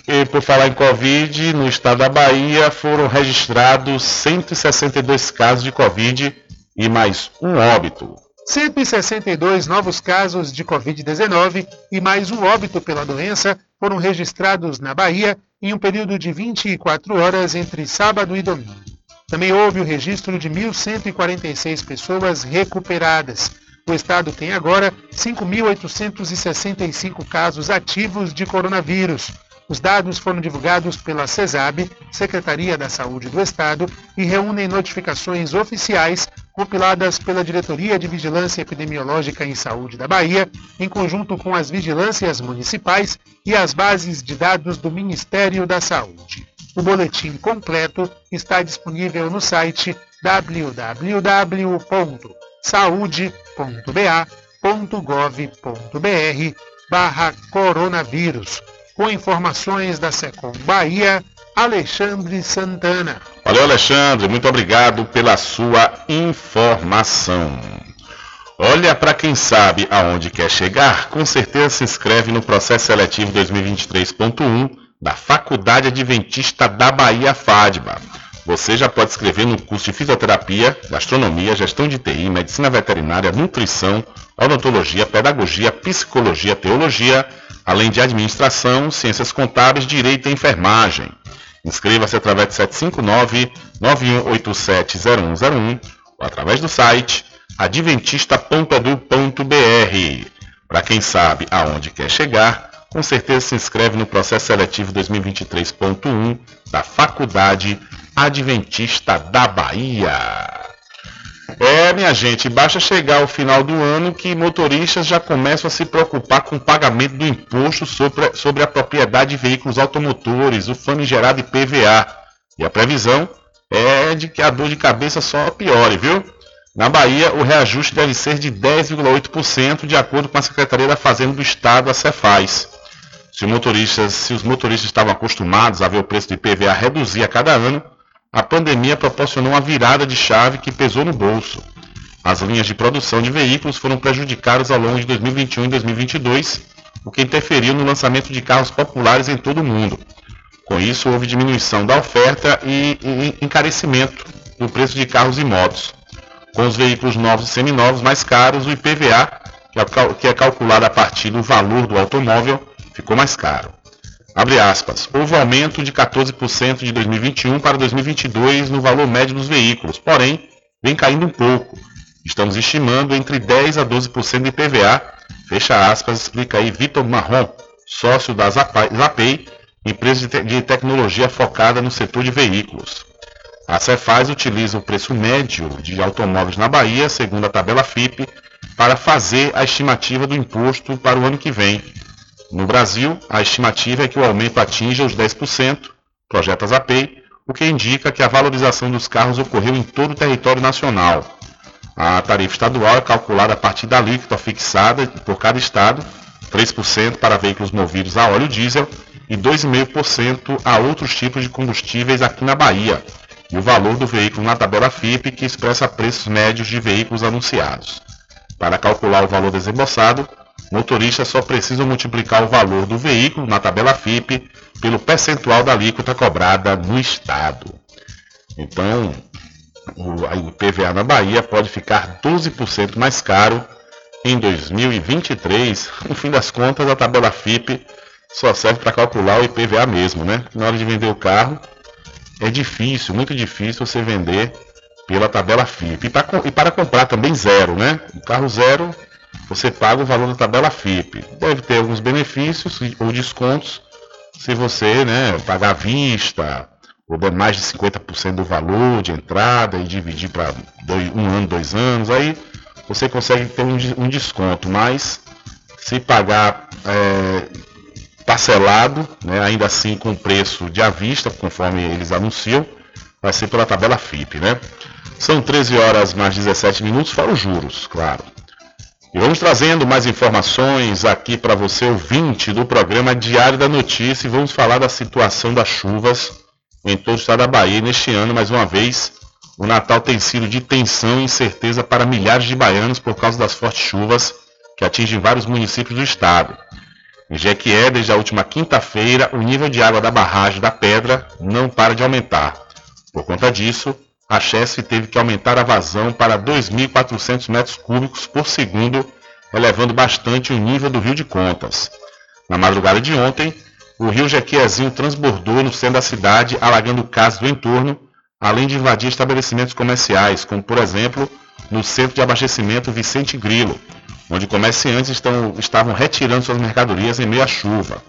E por falar em Covid, no estado da Bahia foram registrados 162 casos de Covid e mais um óbito. 162 novos casos de Covid-19 e mais um óbito pela doença foram registrados na Bahia em um período de 24 horas entre sábado e domingo. Também houve o registro de 1.146 pessoas recuperadas. O estado tem agora 5.865 casos ativos de coronavírus. Os dados foram divulgados pela CESAB, Secretaria da Saúde do Estado, e reúnem notificações oficiais compiladas pela Diretoria de Vigilância Epidemiológica em Saúde da Bahia, em conjunto com as vigilâncias municipais e as bases de dados do Ministério da Saúde. O boletim completo está disponível no site www.saude.ba.gov.br barra coronavírus. Com informações da Secom Bahia, Alexandre Santana. Valeu, Alexandre. Muito obrigado pela sua informação. Olha, para quem sabe aonde quer chegar, com certeza se inscreve no processo seletivo 2023.1 da Faculdade Adventista da Bahia FADBA. Você já pode escrever no curso de Fisioterapia, Gastronomia, Gestão de TI, Medicina Veterinária, Nutrição, Odontologia, Pedagogia, Psicologia, Teologia, além de Administração, Ciências Contábeis, Direito e Enfermagem. Inscreva-se através de 759-9187-0101 ou através do site adventista.edu.br. Para quem sabe aonde quer chegar, com certeza se inscreve no processo seletivo 2023.1 da Faculdade Adventista da Bahia. É, minha gente, basta chegar ao final do ano que motoristas já começam a se preocupar com o pagamento do imposto sobre, sobre a propriedade de veículos automotores, o famigerado IPVA. E a previsão é de que a dor de cabeça só piore, viu? Na Bahia, o reajuste deve ser de 10,8%, de acordo com a Secretaria da Fazenda do Estado, a Cefaz. Se, motoristas, se os motoristas estavam acostumados a ver o preço do IPVA reduzir a cada ano, a pandemia proporcionou uma virada de chave que pesou no bolso. As linhas de produção de veículos foram prejudicadas ao longo de 2021 e 2022, o que interferiu no lançamento de carros populares em todo o mundo. Com isso, houve diminuição da oferta e, e encarecimento do preço de carros e motos. Com os veículos novos e seminovos mais caros, o IPVA, é, que é calculado a partir do valor do automóvel, ficou mais caro. Abre aspas. Houve aumento de 14% de 2021 para 2022 no valor médio dos veículos, porém, vem caindo um pouco. Estamos estimando entre 10% a 12% de IPVA, fecha aspas, explica aí Vitor Marrom, sócio da Zapay, empresa de tecnologia focada no setor de veículos. A Cefaz utiliza o preço médio de automóveis na Bahia, segundo a tabela FIP, para fazer a estimativa do imposto para o ano que vem. No Brasil, a estimativa é que o aumento atinja os 10%, projeta a Zapay, o que indica que a valorização dos carros ocorreu em todo o território nacional. A tarifa estadual é calculada a partir da alíquota fixada por cada estado, 3% para veículos movidos a óleo diesel e 2,5% a outros tipos de combustíveis aqui na Bahia, e o valor do veículo na tabela FIP, que expressa preços médios de veículos anunciados. Para calcular o valor desembolsado, motoristas só precisam multiplicar o valor do veículo na tabela FIP pelo percentual da alíquota cobrada no estado. Então, o IPVA na Bahia pode ficar 12% mais caro em 2023. No fim das contas, a tabela FIP só serve para calcular o IPVA mesmo, né? Na hora de vender o carro, é difícil, muito difícil você vender pela tabela FIP. E para, e para comprar também zero, né? O carro zero, você paga o valor da tabela FIP. Deve ter alguns benefícios ou descontos se você né, pagar à vista, ou der mais de 50% do valor de entrada e dividir para um ano, dois anos, aí você consegue ter um, um desconto, mas se pagar é, parcelado, né, ainda assim com preço de à vista, conforme eles anunciam, vai ser pela tabela FIP, né? São 13 horas mais 17 minutos, fora os juros, claro. E vamos trazendo mais informações aqui para você, ouvinte do programa Diário da Notícia, e vamos falar da situação das chuvas em todo o estado da Bahia. Neste ano, mais uma vez, o Natal tem sido de tensão e incerteza para milhares de baianos por causa das fortes chuvas que atingem vários municípios do estado. Em Jequié, desde a última quinta-feira, o nível de água da barragem da Pedra não para de aumentar. Por conta disso, a Chesf teve que aumentar a vazão para 2.400 metros cúbicos por segundo, elevando bastante o nível do rio de Contas. Na madrugada de ontem, o rio Jequiézinho transbordou no centro da cidade, alagando casas do entorno, além de invadir estabelecimentos comerciais, como por exemplo no centro de abastecimento Vicente Grilo, onde comerciantes estão, estavam retirando suas mercadorias em meio à chuva.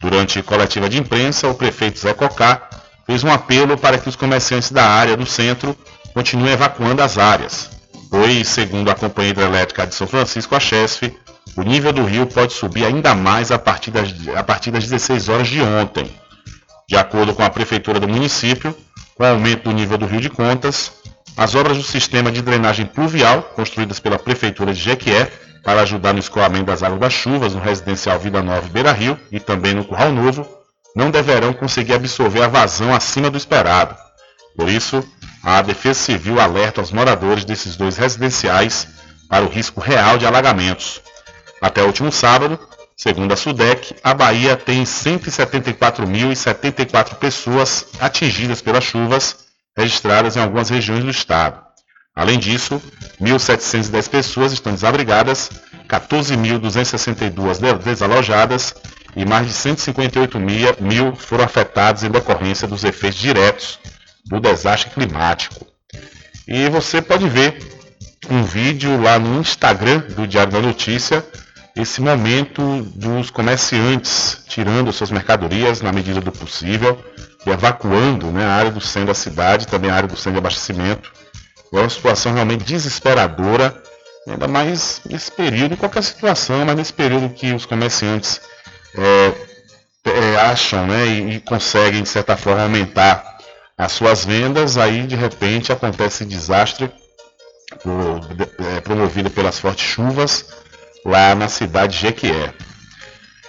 Durante coletiva de imprensa, o prefeito Zé Cocá fez um apelo para que os comerciantes da área do centro continuem evacuando as áreas, pois, segundo a Companhia Hidrelétrica de São Francisco, a Chesf, o nível do rio pode subir ainda mais a partir, das, a partir das 16 horas de ontem. De acordo com a prefeitura do município, com o aumento do nível do rio de Contas, as obras do sistema de drenagem pluvial, construídas pela prefeitura de Jequié, para ajudar no escoamento das águas das chuvas no residencial Vida Nova Beira Rio e também no Curral Novo, não deverão conseguir absorver a vazão acima do esperado. Por isso, a Defesa Civil alerta aos moradores desses dois residenciais para o risco real de alagamentos. Até o último sábado, segundo a SUDEC, a Bahia tem 174.074 pessoas atingidas pelas chuvas registradas em algumas regiões do estado. Além disso, 1.710 pessoas estão desabrigadas, 14.262 desalojadas e mais de 158 mil foram afetados em decorrência dos efeitos diretos do desastre climático. E você pode ver um vídeo lá no Instagram do Diário da Notícia esse momento dos comerciantes tirando suas mercadorias na medida do possível e evacuando né, a área do centro da cidade, também a área do centro de abastecimento. É uma situação realmente desesperadora, ainda mais nesse período, em qualquer situação, mas nesse período que os comerciantes é, é, acham né, e, e, conseguem, de certa forma, aumentar as suas vendas, aí de repente acontece desastre é, promovido pelas fortes chuvas lá na cidade de Jequié.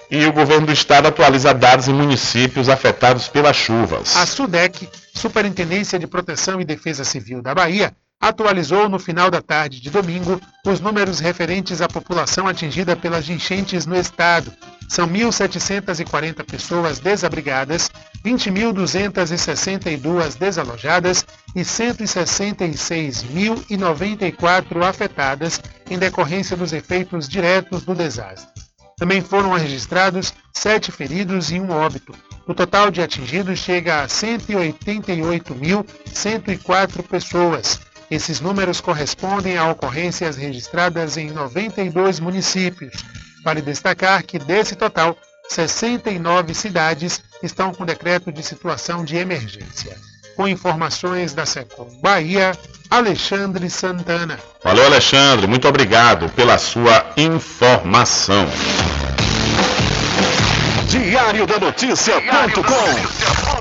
E o governo do estado atualiza dados em municípios afetados pelas chuvas. A SUDEC, Superintendência de Proteção e Defesa Civil da Bahia, atualizou no final da tarde de domingo os números referentes à população atingida pelas enchentes no estado. São 1.740 pessoas desabrigadas, 20.262 desalojadas e 166.094 afetadas em decorrência dos efeitos diretos do desastre. Também foram registrados sete feridos e um óbito. O total de atingidos chega a 188.104 pessoas. Esses números correspondem a ocorrências registradas em 92 municípios. Vale destacar que desse total, 69 cidades estão com decreto de situação de emergência. Com informações da Secom Bahia, Alexandre Santana. Valeu, Alexandre. Muito obrigado pela sua informação. Diário da Notícia.com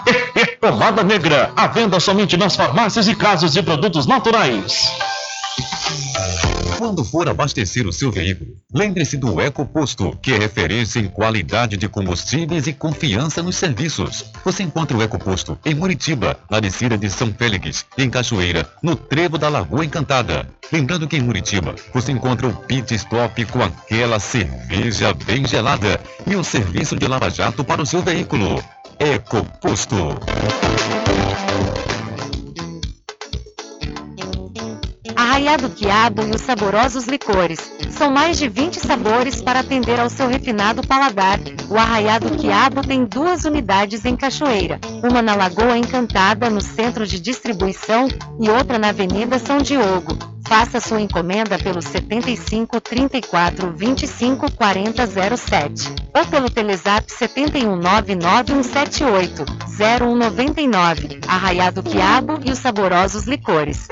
Pomada negra, à venda somente nas farmácias e casas de produtos naturais. Quando for abastecer o seu veículo, lembre-se do EcoPosto, que é referência em qualidade de combustíveis e confiança nos serviços. Você encontra o EcoPosto em Muritiba, na descida de São Félix, em Cachoeira, no trevo da Lagoa Encantada. Lembrando que em Muritiba você encontra o pit stop com aquela cerveja bem gelada e o serviço de lava-jato para o seu veículo. EcoPosto. Arraiado Quiabo e os saborosos licores. São mais de 20 sabores para atender ao seu refinado paladar. O Arraiado Quiabo tem duas unidades em Cachoeira, uma na Lagoa Encantada, no centro de distribuição, e outra na Avenida São Diogo. Faça sua encomenda pelo 75 34 25 40 07 ou pelo Telezap 71 99178 0199. Arraiado Quiabo e os saborosos licores.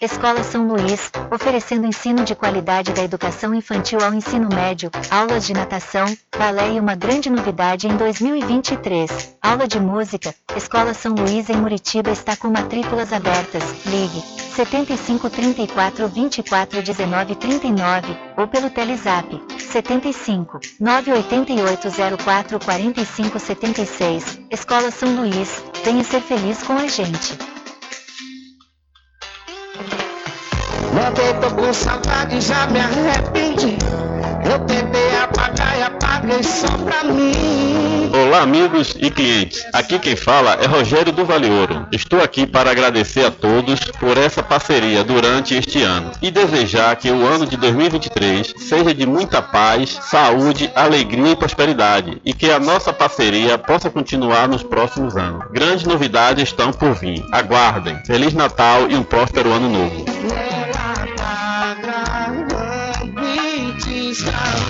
Escola São Luís, oferecendo ensino de qualidade da educação infantil ao ensino médio, aulas de natação, balé e uma grande novidade em 2023, aula de música. Escola São Luís em Muritiba está com matrículas abertas. Ligue 75 34 24 19 39 ou pelo Telezap 75 988 04 45 76. Escola São Luís, venha ser feliz com a gente. Ontem tô com saudade, já me arrependi. Eu tentei apagar e apaguei só pra mim. Olá, amigos e clientes. Aqui quem fala é Rogério do Vale Ouro. Estou aqui para agradecer a todos por essa parceria durante este ano e desejar que o ano de 2023 seja de muita paz, saúde, alegria e prosperidade e que a nossa parceria possa continuar nos próximos anos. Grandes novidades estão por vir. Aguardem. Feliz Natal e um próspero ano novo. style.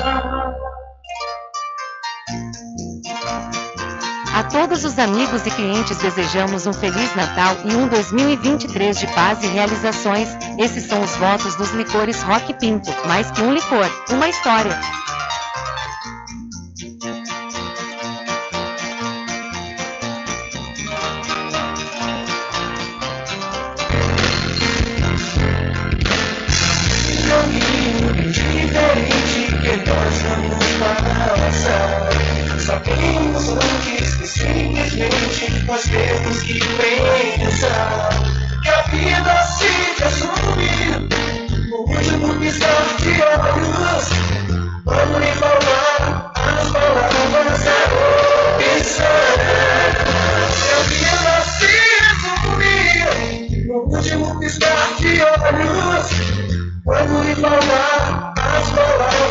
A todos os amigos e clientes desejamos um Feliz Natal e um 2023 de paz e realizações. Esses são os votos dos licores Rock Pinto. Mais que um licor, uma história. diferente que nós vamos passar. Sabemos antes que simplesmente nós temos que pensar que a vida se resume no último piscar de olhos. Quando me falar as palavras da opção. Que a vida se resume no último piscar de olhos. Quando me falar as palavras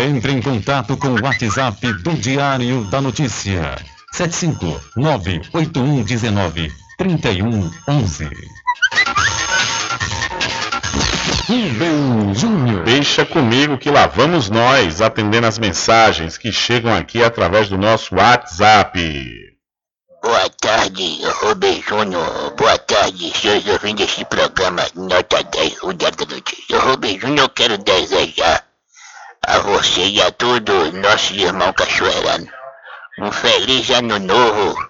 Entre em contato com o WhatsApp do Diário da Notícia. 759-8119-3111. Rubem Júnior. Deixa comigo que lá vamos nós atendendo as mensagens que chegam aqui através do nosso WhatsApp. Boa tarde, Rubem Júnior. Boa tarde, senhores ouvintes deste programa Nota 10, o Diário da Notícia. Rubem Júnior, eu quero desejar a você e a todos nossos irmãos cachoeiranos um feliz ano novo,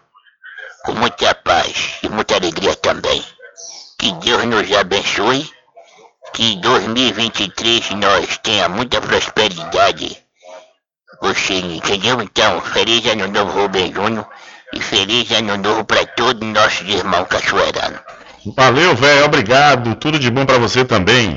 com muita paz e muita alegria também. Que Deus nos abençoe, que em 2023 nós tenha muita prosperidade. Você entendeu? Então, feliz ano novo, Rubem Júnior, e feliz ano novo para todos nossos irmãos cachoeiranos. Valeu, velho, obrigado. Tudo de bom pra você também.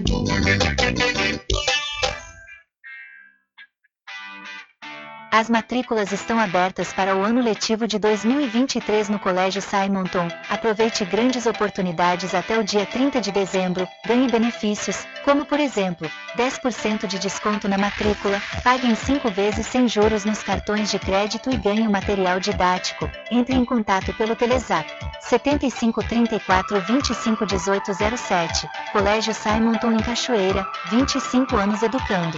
As matrículas estão abertas para o ano letivo de 2023 no Colégio Simonton. Aproveite grandes oportunidades até o dia 30 de dezembro. Ganhe benefícios, como por exemplo, 10% de desconto na matrícula, pague em 5 vezes sem juros nos cartões de crédito e ganhe o material didático. Entre em contato pelo Telezap 75 34 25 18 07. Colégio Simonton em Cachoeira, 25 anos educando.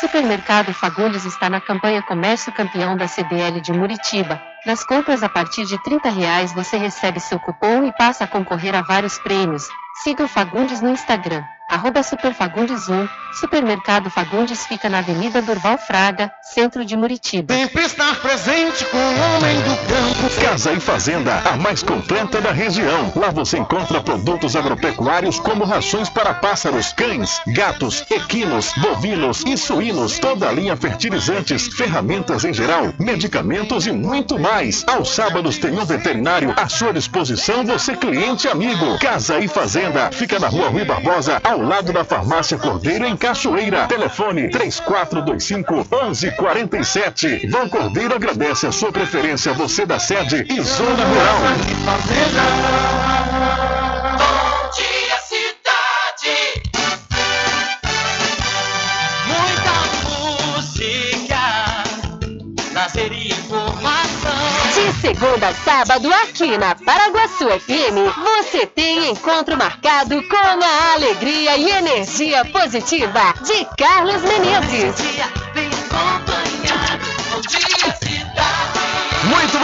Supermercado Fagundes está na campanha Comércio Campeão da CDL de Muritiba. Nas compras a partir de 30 reais você recebe seu cupom e passa a concorrer a vários prêmios. Siga o Fagundes no Instagram, arroba Superfagundes1. Supermercado Fagundes fica na Avenida Durval Fraga, centro de Muritiba. Sempre estar presente com o homem do campo. Casa e Fazenda, a mais completa da região. Lá você encontra produtos agropecuários como rações para pássaros, cães, gatos, equinos, bovinos e suínos, toda a linha fertilizantes, ferramentas em geral, medicamentos e muito mais. Aos sábados tem um veterinário à sua disposição, você cliente e amigo. Casa e Fazenda, fica na rua Rui Barbosa, ao lado da farmácia Cordeiro em Cachoeira. Telefone 3425 1147. Vão Cordeiro agradece a sua preferência, você da sede e zona rural. Segunda a sábado, aqui na Paraguaçu FM, você tem encontro marcado com a alegria e energia positiva de Carlos Menezes.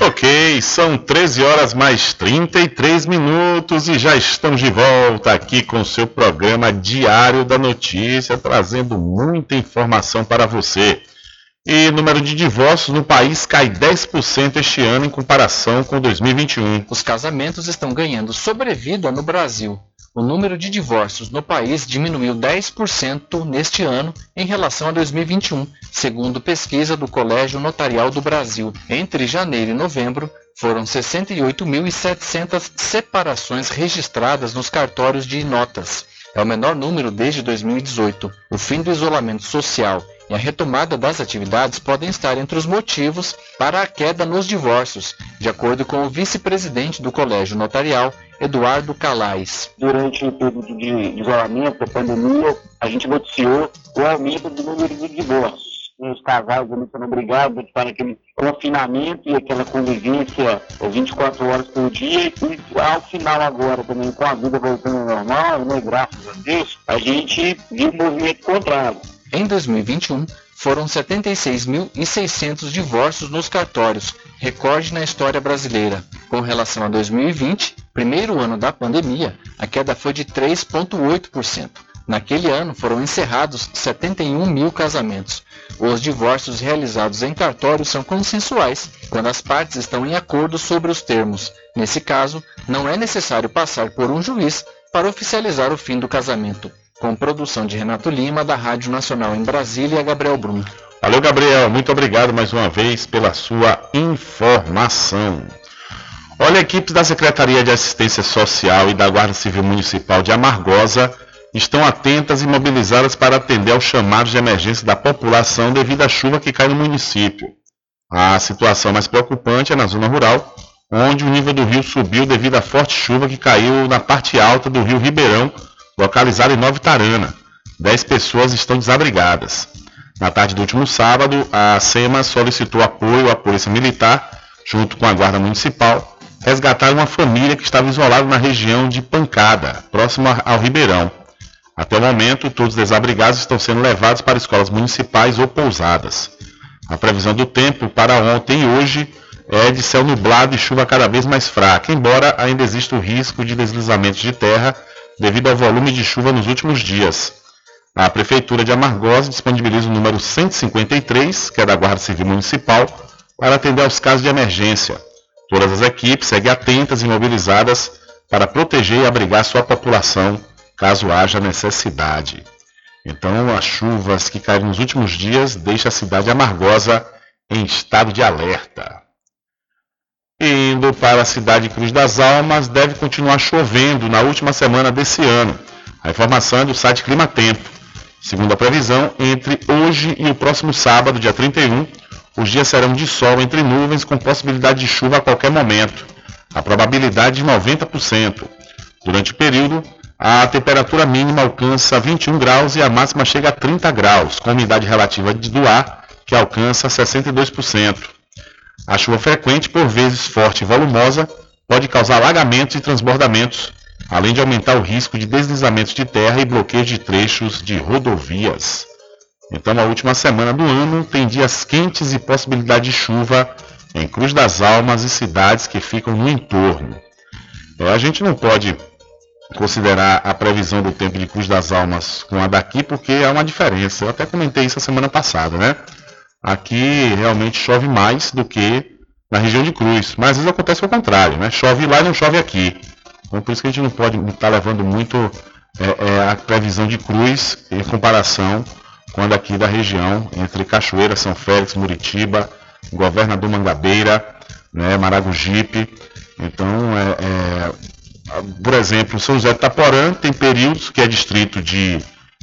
Ok, são 13 horas mais 33 minutos e já estamos de volta aqui com o seu programa Diário da Notícia, trazendo muita informação para você. E número de divórcios no país cai 10% este ano em comparação com 2021. Os casamentos estão ganhando sobrevida no Brasil. O número de divórcios no país diminuiu 10% neste ano em relação a 2021, segundo pesquisa do Colégio Notarial do Brasil. Entre janeiro e novembro, foram 68.700 separações registradas nos cartórios de notas. É o menor número desde 2018. O fim do isolamento social e a retomada das atividades podem estar entre os motivos para a queda nos divórcios, de acordo com o vice-presidente do Colégio Notarial, Eduardo Calais. Durante o período de isolamento, da pandemia, a gente noticiou o aumento do número de divórcios. Os casais ali foram obrigados para aquele confinamento e aquela convivência 24 horas por dia. E ao final agora também, com a vida voltando ao normal, né, graças a Deus, a gente viu o movimento contrário. Em 2021, foram 76.600 divórcios nos cartórios, recorde na história brasileira. Com relação a 2020, primeiro ano da pandemia, a queda foi de 3,8%. Naquele ano foram encerrados 71 mil casamentos. Os divórcios realizados em cartório são consensuais, quando as partes estão em acordo sobre os termos. Nesse caso, não é necessário passar por um juiz para oficializar o fim do casamento. Com produção de Renato Lima, da Rádio Nacional em Brasília, Gabriel Brum. Valeu, Gabriel. Muito obrigado mais uma vez pela sua informação. Olha, equipes da Secretaria de Assistência Social e da Guarda Civil Municipal de Amargosa estão atentas e mobilizadas para atender aos chamados de emergência da população devido à chuva que cai no município. A situação mais preocupante é na zona rural, onde o nível do rio subiu devido à forte chuva que caiu na parte alta do rio Ribeirão, localizado em Nova Tarana. Dez pessoas estão desabrigadas. Na tarde do último sábado, a SEMA solicitou apoio à Polícia Militar, junto com a Guarda Municipal, resgatar uma família que estava isolada na região de Pancada, próximo ao Ribeirão. Até o momento, todos os desabrigados estão sendo levados para escolas municipais ou pousadas. A previsão do tempo para ontem e hoje é de céu nublado e chuva cada vez mais fraca, embora ainda exista o risco de deslizamentos de terra devido ao volume de chuva nos últimos dias. A Prefeitura de Amargosa disponibiliza o número 153, que é da Guarda Civil Municipal, para atender aos casos de emergência. Todas as equipes seguem atentas e mobilizadas para proteger e abrigar sua população caso haja necessidade. Então, as chuvas que caíram nos últimos dias deixam a cidade amargosa em estado de alerta. Indo para a cidade de Cruz das Almas, deve continuar chovendo na última semana desse ano. A informação é do site Clima Tempo. Segundo a previsão, entre hoje e o próximo sábado, dia 31, os dias serão de sol entre nuvens com possibilidade de chuva a qualquer momento. A probabilidade de 90%. Durante o período, a temperatura mínima alcança 21 graus e a máxima chega a 30 graus, com umidade relativa do ar que alcança 62%. A chuva frequente, por vezes forte e volumosa, pode causar alagamentos e transbordamentos, além de aumentar o risco de deslizamentos de terra e bloqueios de trechos de rodovias. Então, a última semana do ano tem dias quentes e possibilidade de chuva em Cruz das Almas e cidades que ficam no entorno. É, a gente não pode considerar a previsão do tempo de Cruz das Almas com a daqui, porque há uma diferença. Eu até comentei isso a semana passada, né? Aqui realmente chove mais do que na região de Cruz, mas às vezes acontece o contrário, né? Chove lá e não chove aqui. Então por isso que a gente não pode estar levando muito é, é, a previsão de Cruz em comparação com a daqui da região, entre Cachoeira, São Félix, Muritiba, Governador Mangabeira, né, Maragogipe. Então, é, é por exemplo, São José de Taporã tem períodos que é distrito de,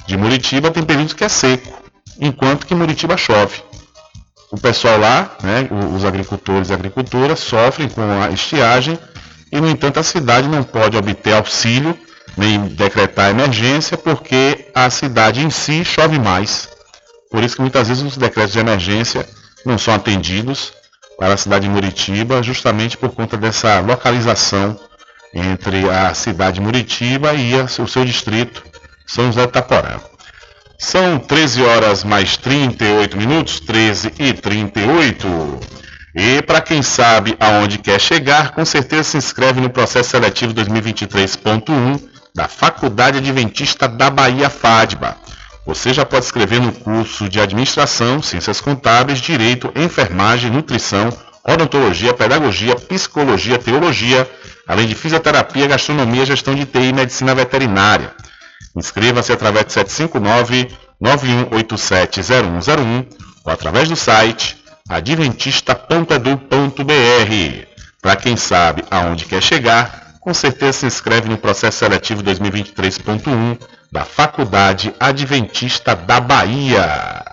de Muritiba, tem períodos que é seco, enquanto que Muritiba chove. O pessoal lá, né, os agricultores e agricultoras, sofrem com a estiagem e, no entanto, a cidade não pode obter auxílio nem decretar emergência porque a cidade em si chove mais. Por isso que muitas vezes os decretos de emergência não são atendidos para a cidade de Muritiba, justamente por conta dessa localização entre a cidade de Muritiba e o seu distrito, São José de Taporã. São 13 horas mais 38 minutos, 13 e 38. E para quem sabe aonde quer chegar, com certeza se inscreve no processo seletivo 2023.1 da Faculdade Adventista da Bahia FADBA. Você já pode escrever no curso de Administração, Ciências Contábeis, Direito, Enfermagem, Nutrição, Odontologia, Pedagogia, Psicologia, Teologia, além de fisioterapia, gastronomia, gestão de TI e medicina veterinária. Inscreva-se através de 759-9187-0101 ou através do site adventista.edu.br. Para quem sabe aonde quer chegar, com certeza se inscreve no processo seletivo 2023.1 da Faculdade Adventista da Bahia.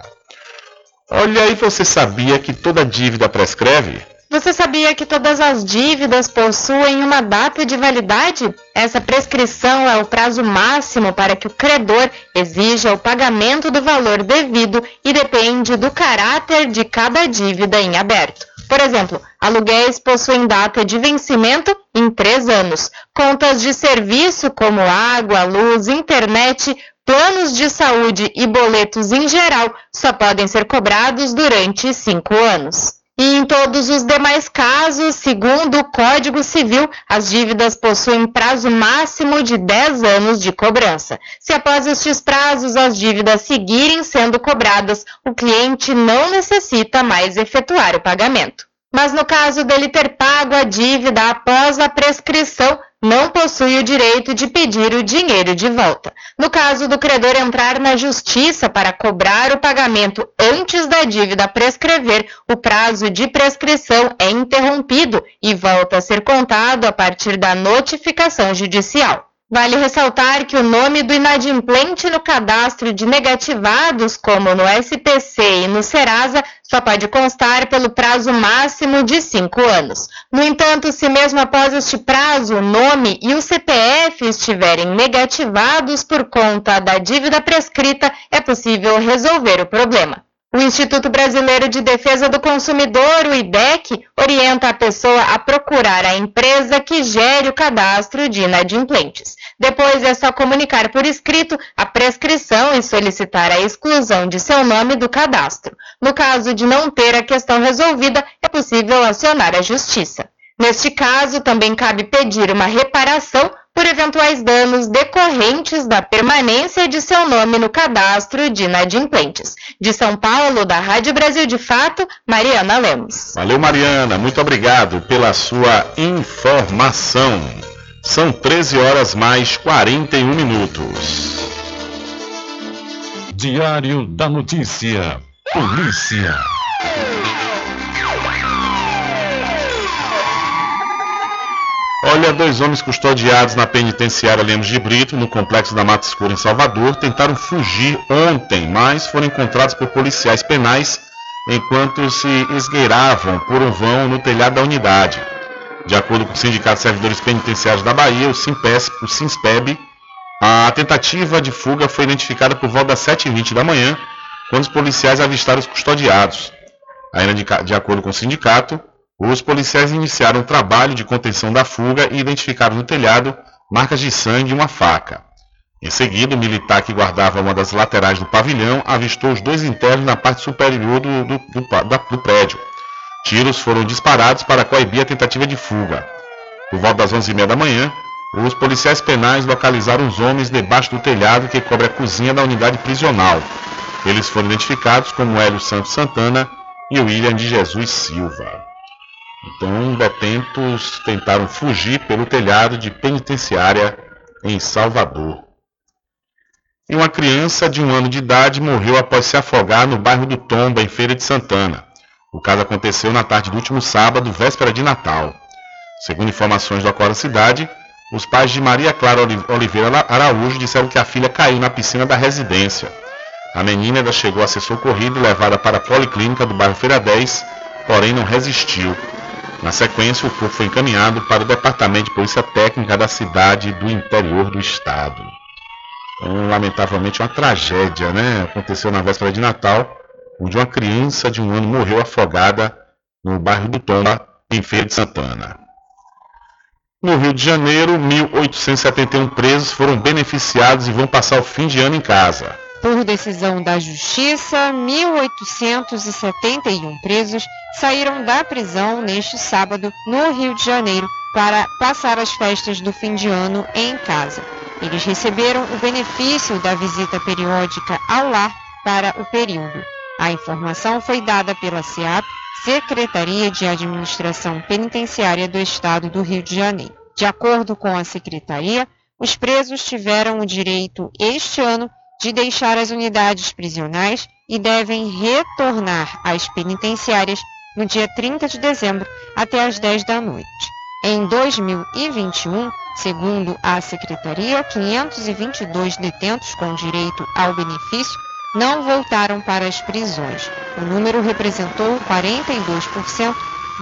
Olha aí, você sabia que toda dívida prescreve? Você sabia que todas as dívidas possuem uma data de validade? Essa prescrição é o prazo máximo para que o credor exija o pagamento do valor devido e depende do caráter de cada dívida em aberto. Por exemplo, aluguéis possuem data de vencimento em três anos. Contas de serviço como água, luz, internet, planos de saúde e boletos em geral só podem ser cobrados durante cinco anos. E em todos os demais casos, segundo o Código Civil, as dívidas possuem prazo máximo de 10 anos de cobrança. Se após estes prazos as dívidas seguirem sendo cobradas, o cliente não necessita mais efetuar o pagamento. Mas no caso dele ter pago a dívida após a prescrição, não possui o direito de pedir o dinheiro de volta. No caso do credor entrar na justiça para cobrar o pagamento antes da dívida prescrever, o prazo de prescrição é interrompido e volta a ser contado a partir da notificação judicial. Vale ressaltar que o nome do inadimplente no cadastro de negativados, como no SPC e no Serasa, só pode constar pelo prazo máximo de cinco anos. No entanto, se mesmo após este prazo o nome e o CPF estiverem negativados por conta da dívida prescrita, é possível resolver o problema. O Instituto Brasileiro de Defesa do Consumidor, o IDEC, orienta a pessoa a procurar a empresa que gere o cadastro de inadimplentes. Depois é só comunicar por escrito a prescrição e solicitar a exclusão de seu nome do cadastro. No caso de não ter a questão resolvida, é possível acionar a Justiça. Neste caso, também cabe pedir uma reparação por eventuais danos decorrentes da permanência de seu nome no cadastro de inadimplentes. De São Paulo, da Rádio Brasil de Fato, Mariana Lemos. Valeu, Mariana. Muito obrigado pela sua informação. São 13 horas mais 41 minutos. Diário da Notícia. Polícia. Olha, dois homens custodiados na penitenciária Lemos de Brito, no complexo da Mata Escura em Salvador, tentaram fugir ontem, mas foram encontrados por policiais penais enquanto se esgueiravam por um vão no telhado da unidade. De acordo com o Sindicato de Servidores Penitenciários da Bahia, o, Simpes, o SINSPEB, a tentativa de fuga foi identificada por volta das 7h20 da manhã, quando os policiais avistaram os custodiados. Ainda de, de acordo com o sindicato, os policiais iniciaram o trabalho de contenção da fuga e identificaram no telhado marcas de sangue e uma faca. Em seguida, o militar que guardava uma das laterais do pavilhão avistou os dois internos na parte superior do, do, do, do prédio. Tiros foram disparados para coibir a tentativa de fuga. Por volta das 11h30 da manhã, os policiais penais localizaram os homens debaixo do telhado que cobre a cozinha da unidade prisional. Eles foram identificados como Hélio Santos Santana e William de Jesus Silva. Então, detentos tentaram fugir pelo telhado de penitenciária em Salvador. E uma criança de um ano de idade morreu após se afogar no bairro do Tomba, em Feira de Santana. O caso aconteceu na tarde do último sábado, véspera de Natal. Segundo informações do Acora Cidade, os pais de Maria Clara Oliveira Araújo disseram que a filha caiu na piscina da residência. A menina ainda chegou a ser socorrida e levada para a policlínica do bairro Feira 10, porém não resistiu. Na sequência, o corpo foi encaminhado para o Departamento de Polícia Técnica da cidade do interior do estado. Então, lamentavelmente, uma tragédia, né? Aconteceu na véspera de Natal, onde uma criança de um ano morreu afogada no bairro do Tomba, em Feira de Santana. No Rio de Janeiro, 1.871 presos foram beneficiados e vão passar o fim de ano em casa. Por decisão da Justiça, 1.871 presos saíram da prisão neste sábado no Rio de Janeiro para passar as festas do fim de ano em casa. Eles receberam o benefício da visita periódica ao lar para o período. A informação foi dada pela SEAP, Secretaria de Administração Penitenciária do Estado do Rio de Janeiro. De acordo com a Secretaria, os presos tiveram o direito este ano de deixar as unidades prisionais e devem retornar às penitenciárias no dia 30 de dezembro até às 10 da noite. Em 2021, segundo a Secretaria, 522 detentos com direito ao benefício não voltaram para as prisões. O número representou 42%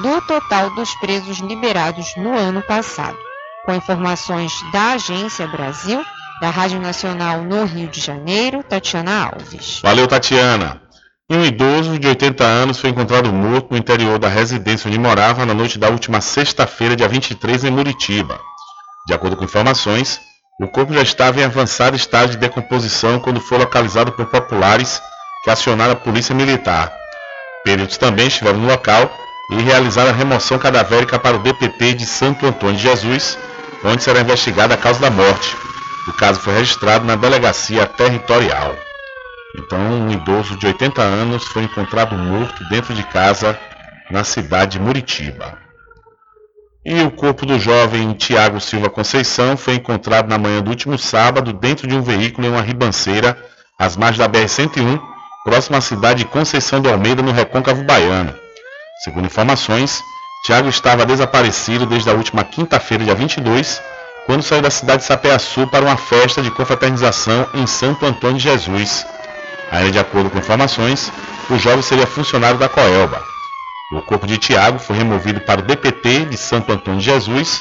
do total dos presos liberados no ano passado. Com informações da Agência Brasil, da Rádio Nacional no Rio de Janeiro, Tatiana Alves. Valeu, Tatiana. Um idoso de 80 anos foi encontrado morto no interior da residência onde morava na noite da última sexta-feira, dia 23, em Muritiba. De acordo com informações, o corpo já estava em avançado estado de decomposição quando foi localizado por populares que acionaram a polícia militar. Peritos também estiveram no local e realizaram a remoção cadavérica para o DPT de Santo Antônio de Jesus, onde será investigada a causa da morte. O caso foi registrado na delegacia territorial. Então, um idoso de 80 anos foi encontrado morto dentro de casa na cidade de Muritiba. E o corpo do jovem Tiago Silva Conceição foi encontrado na manhã do último sábado dentro de um veículo em uma ribanceira, às margens da BR-101, próxima à cidade de Conceição do Almeida, no Recôncavo Baiano. Segundo informações, Tiago estava desaparecido desde a última quinta-feira, dia 22, quando saiu da cidade de Sapeaçu para uma festa de confraternização em Santo Antônio de Jesus. Ainda de acordo com informações, o jovem seria funcionário da Coelba. O corpo de Tiago foi removido para o DPT de Santo Antônio de Jesus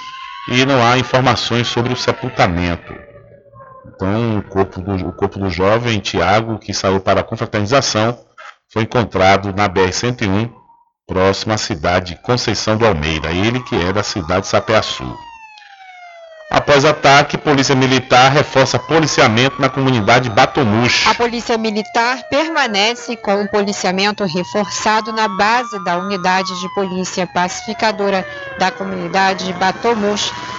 e não há informações sobre o sepultamento. Então, o corpo do, o corpo do jovem Tiago, que saiu para a confraternização, foi encontrado na BR-101, próximo à cidade de Conceição do Almeida, ele que é da cidade de Sapeaçu. Após ataque, Polícia Militar reforça policiamento na comunidade Batomush. A Polícia Militar permanece com o policiamento reforçado na base da Unidade de Polícia Pacificadora da comunidade de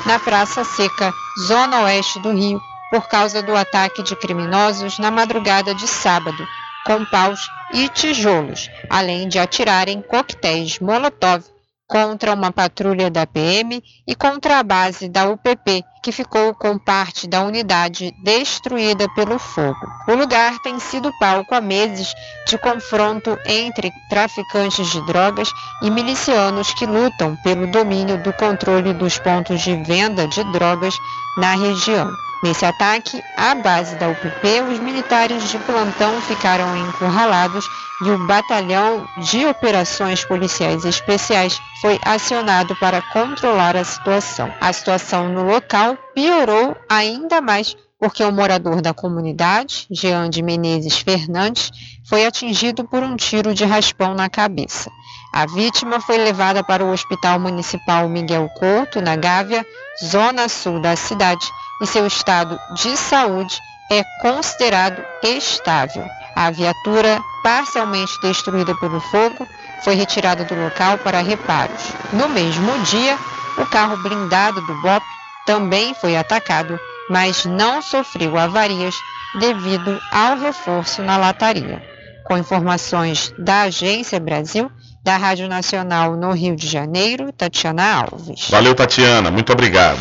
na Praça Seca, zona oeste do Rio, por causa do ataque de criminosos na madrugada de sábado, com paus e tijolos, além de atirarem coquetéis Molotov contra uma patrulha da PM e contra a base da UPP, que ficou com parte da unidade destruída pelo fogo. O lugar tem sido palco há meses de confronto entre traficantes de drogas e milicianos que lutam pelo domínio do controle dos pontos de venda de drogas na região. Nesse ataque à base da UPP, os militares de plantão ficaram encurralados e o Batalhão de Operações Policiais Especiais foi acionado para controlar a situação. A situação no local piorou ainda mais porque o morador da comunidade, Jean de Menezes Fernandes, foi atingido por um tiro de raspão na cabeça. A vítima foi levada para o Hospital Municipal Miguel Couto, na Gávea, zona sul da cidade, e seu estado de saúde é considerado estável. A viatura, parcialmente destruída pelo fogo, foi retirada do local para reparos. No mesmo dia, o carro blindado do BOP também foi atacado, mas não sofreu avarias devido ao reforço na lataria. Com informações da Agência Brasil, da Rádio Nacional no Rio de Janeiro, Tatiana Alves. Valeu, Tatiana. Muito obrigado.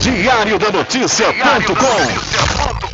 Diário da Notícia.com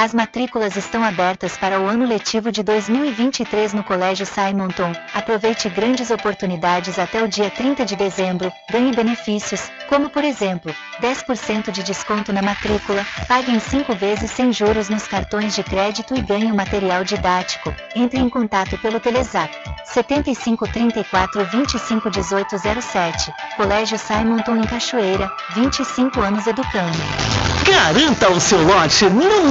As matrículas estão abertas para o ano letivo de 2023 no Colégio Simonton. Aproveite grandes oportunidades até o dia 30 de dezembro. Ganhe benefícios, como por exemplo, 10% de desconto na matrícula, pague em 5 vezes sem juros nos cartões de crédito e ganhe o material didático. Entre em contato pelo Telezap 75 34 25 18 07. Colégio Simonton em Cachoeira, 25 anos educando. Garanta o seu lote no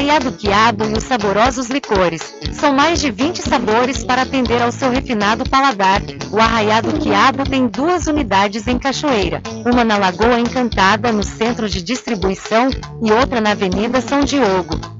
Arraiado Quiabo e os saborosos licores. São mais de 20 sabores para atender ao seu refinado paladar. O Arraiado Quiabo tem duas unidades em Cachoeira, uma na Lagoa Encantada, no centro de distribuição, e outra na Avenida São Diogo.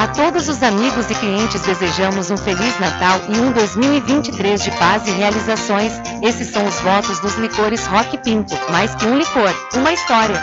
A todos os amigos e clientes desejamos um Feliz Natal e um 2023 de paz e realizações. Esses são os votos dos licores Rock Pinto. Mais que um licor, uma história.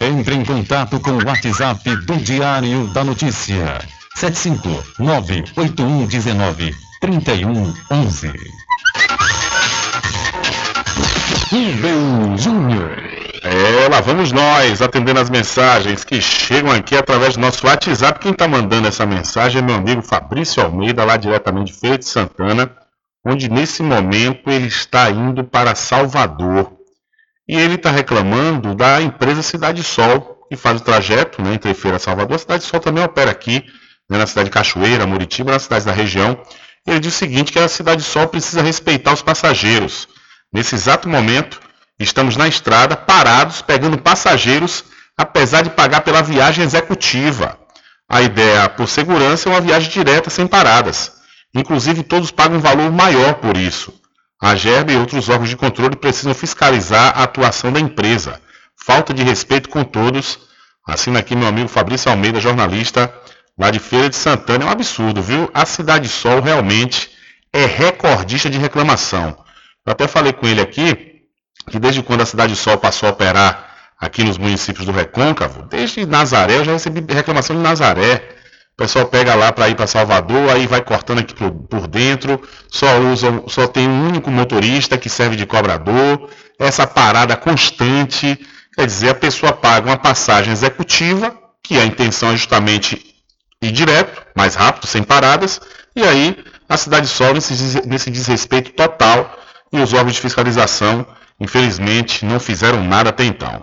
Entre em contato com o WhatsApp do Diário da Notícia. 759-8119-3111. Rubem Júnior. É, lá vamos nós, atendendo as mensagens que chegam aqui através do nosso WhatsApp. Quem está mandando essa mensagem é meu amigo Fabrício Almeida, lá diretamente de Feira de Santana, onde nesse momento ele está indo para Salvador. E ele está reclamando da empresa Cidade Sol, que faz o trajeto né, entre Feira e Salvador. A Cidade Sol também opera aqui, né, na cidade de Cachoeira, Muritiba, nas cidades da região. Ele diz o seguinte, que a Cidade Sol precisa respeitar os passageiros. Nesse exato momento, estamos na estrada, parados, pegando passageiros, apesar de pagar pela viagem executiva. A ideia, por segurança, é uma viagem direta, sem paradas. Inclusive, todos pagam um valor maior por isso. A GERB e outros órgãos de controle precisam fiscalizar a atuação da empresa. Falta de respeito com todos. Assina aqui meu amigo Fabrício Almeida, jornalista lá de Feira de Santana. É um absurdo, viu? A Cidade Sol realmente é recordista de reclamação. Eu até falei com ele aqui que desde quando a Cidade Sol passou a operar aqui nos municípios do Recôncavo, desde Nazaré, eu já recebi reclamação de Nazaré. Pessoal pega lá para ir para Salvador, aí vai cortando aqui por, por dentro, só usa, só tem um único motorista que serve de cobrador, essa parada constante, quer dizer, a pessoa paga uma passagem executiva, que a intenção é justamente ir direto, mais rápido, sem paradas, e aí a cidade des- nesse desrespeito total e os órgãos de fiscalização, infelizmente, não fizeram nada até então.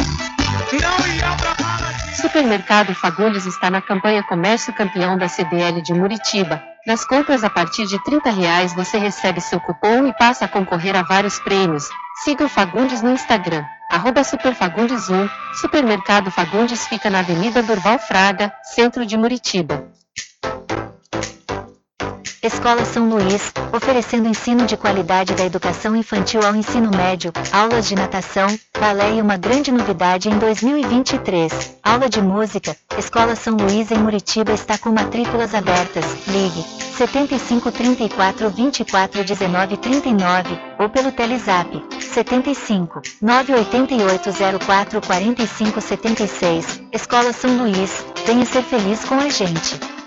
Supermercado Fagundes está na campanha Comércio Campeão da CDL de Muritiba. Nas compras a partir de 30 reais você recebe seu cupom e passa a concorrer a vários prêmios. Siga o Fagundes no Instagram, arroba Super Fagundes 1. Supermercado Fagundes fica na Avenida Durval Fraga, centro de Muritiba. Escola São Luís, oferecendo ensino de qualidade da educação infantil ao ensino médio, aulas de natação, balé e uma grande novidade em 2023, aula de música. Escola São Luís em Muritiba está com matrículas abertas. Ligue 75 34 24 19 39 ou pelo Telezap 75 988 04 45 76. Escola São Luís, venha ser feliz com a gente.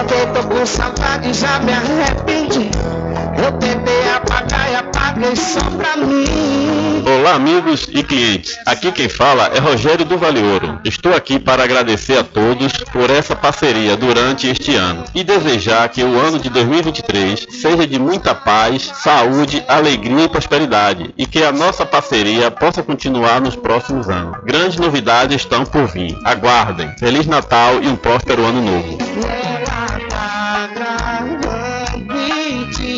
Ontem tô com saudade já me arrependi. Eu tentei apagar e apaguei só pra mim. Olá, amigos e clientes. Aqui quem fala é Rogério do Vale Ouro. Estou aqui para agradecer a todos por essa parceria durante este ano e desejar que o ano de 2023 seja de muita paz, saúde, alegria e prosperidade e que a nossa parceria possa continuar nos próximos anos. Grandes novidades estão por vir. Aguardem. Feliz Natal e um próspero ano novo.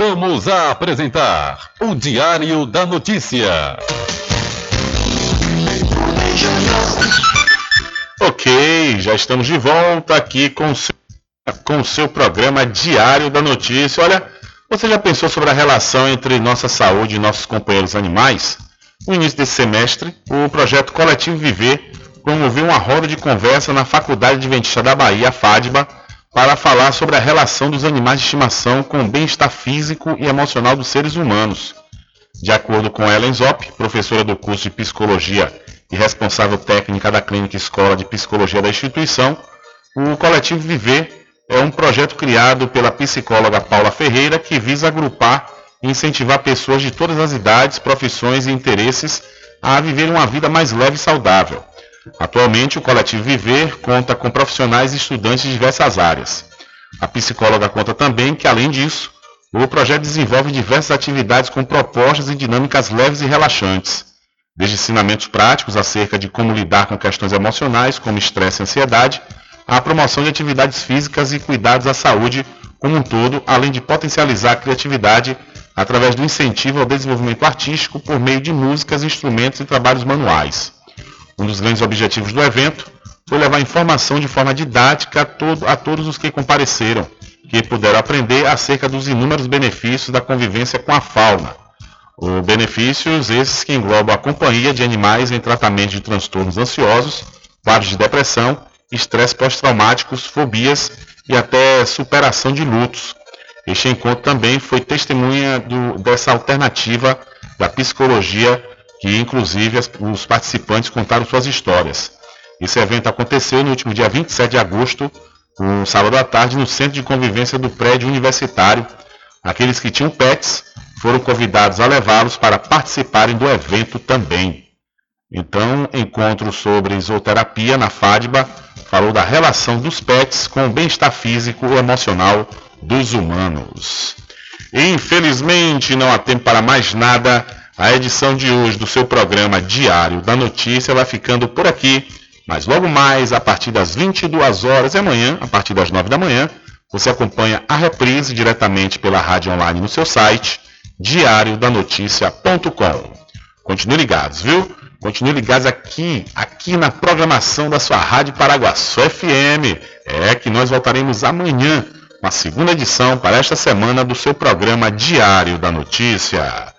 Voltamos a apresentar o Diário da Notícia. Ok, já estamos de volta aqui com o seu, com o seu programa Diário da Notícia. Olha, você já pensou sobre a relação entre nossa saúde e nossos companheiros animais? No início desse semestre, o projeto Coletivo Viver promoveu uma roda de conversa na Faculdade Adventista da Bahia, FADBA, para falar sobre a relação dos animais de estimação com o bem-estar físico e emocional dos seres humanos. De acordo com Ellen Zopp, professora do curso de Psicologia e responsável técnica da Clínica Escola de Psicologia da instituição, o Coletivo Viver é um projeto criado pela psicóloga Paula Ferreira que visa agrupar e incentivar pessoas de todas as idades, profissões e interesses a viverem uma vida mais leve e saudável. Atualmente, o Coletivo Viver conta com profissionais e estudantes de diversas áreas. A psicóloga conta também que, além disso, o projeto desenvolve diversas atividades com propostas e dinâmicas leves e relaxantes, desde ensinamentos práticos acerca de como lidar com questões emocionais, como estresse e ansiedade, à promoção de atividades físicas e cuidados à saúde como um todo, além de potencializar a criatividade através do incentivo ao desenvolvimento artístico por meio de músicas, instrumentos e trabalhos manuais. Um dos grandes objetivos do evento foi levar informação de forma didática a, todo, a todos os que compareceram, que puderam aprender acerca dos inúmeros benefícios da convivência com a fauna. Os benefícios esses que englobam a companhia de animais em tratamento de transtornos ansiosos, quadros de depressão, estresse pós-traumáticos, fobias e até superação de lutos. Este encontro também foi testemunha do, dessa alternativa da psicologia que inclusive as- os participantes contaram suas histórias. Esse evento aconteceu no último dia 27 de agosto, um sábado à tarde, no Centro de Convivência do Prédio Universitário. Aqueles que tinham pets foram convidados a levá-los para participarem do evento também. Então, encontro sobre zooterapia na FADBA falou da relação dos pets com o bem-estar físico e emocional dos humanos. Infelizmente, não há tempo para mais nada. A edição de hoje do seu programa Diário da Notícia vai ficando por aqui. Mas logo mais, a partir das 22 horas e amanhã, a partir das 9 da manhã, você acompanha a reprise diretamente pela rádio online no seu site, diariodanoticia.com. Continue ligados, viu? Continue ligados aqui, aqui na programação da sua Rádio Paraguaçu FM. É que nós voltaremos amanhã com a segunda edição para esta semana do seu programa Diário da Notícia.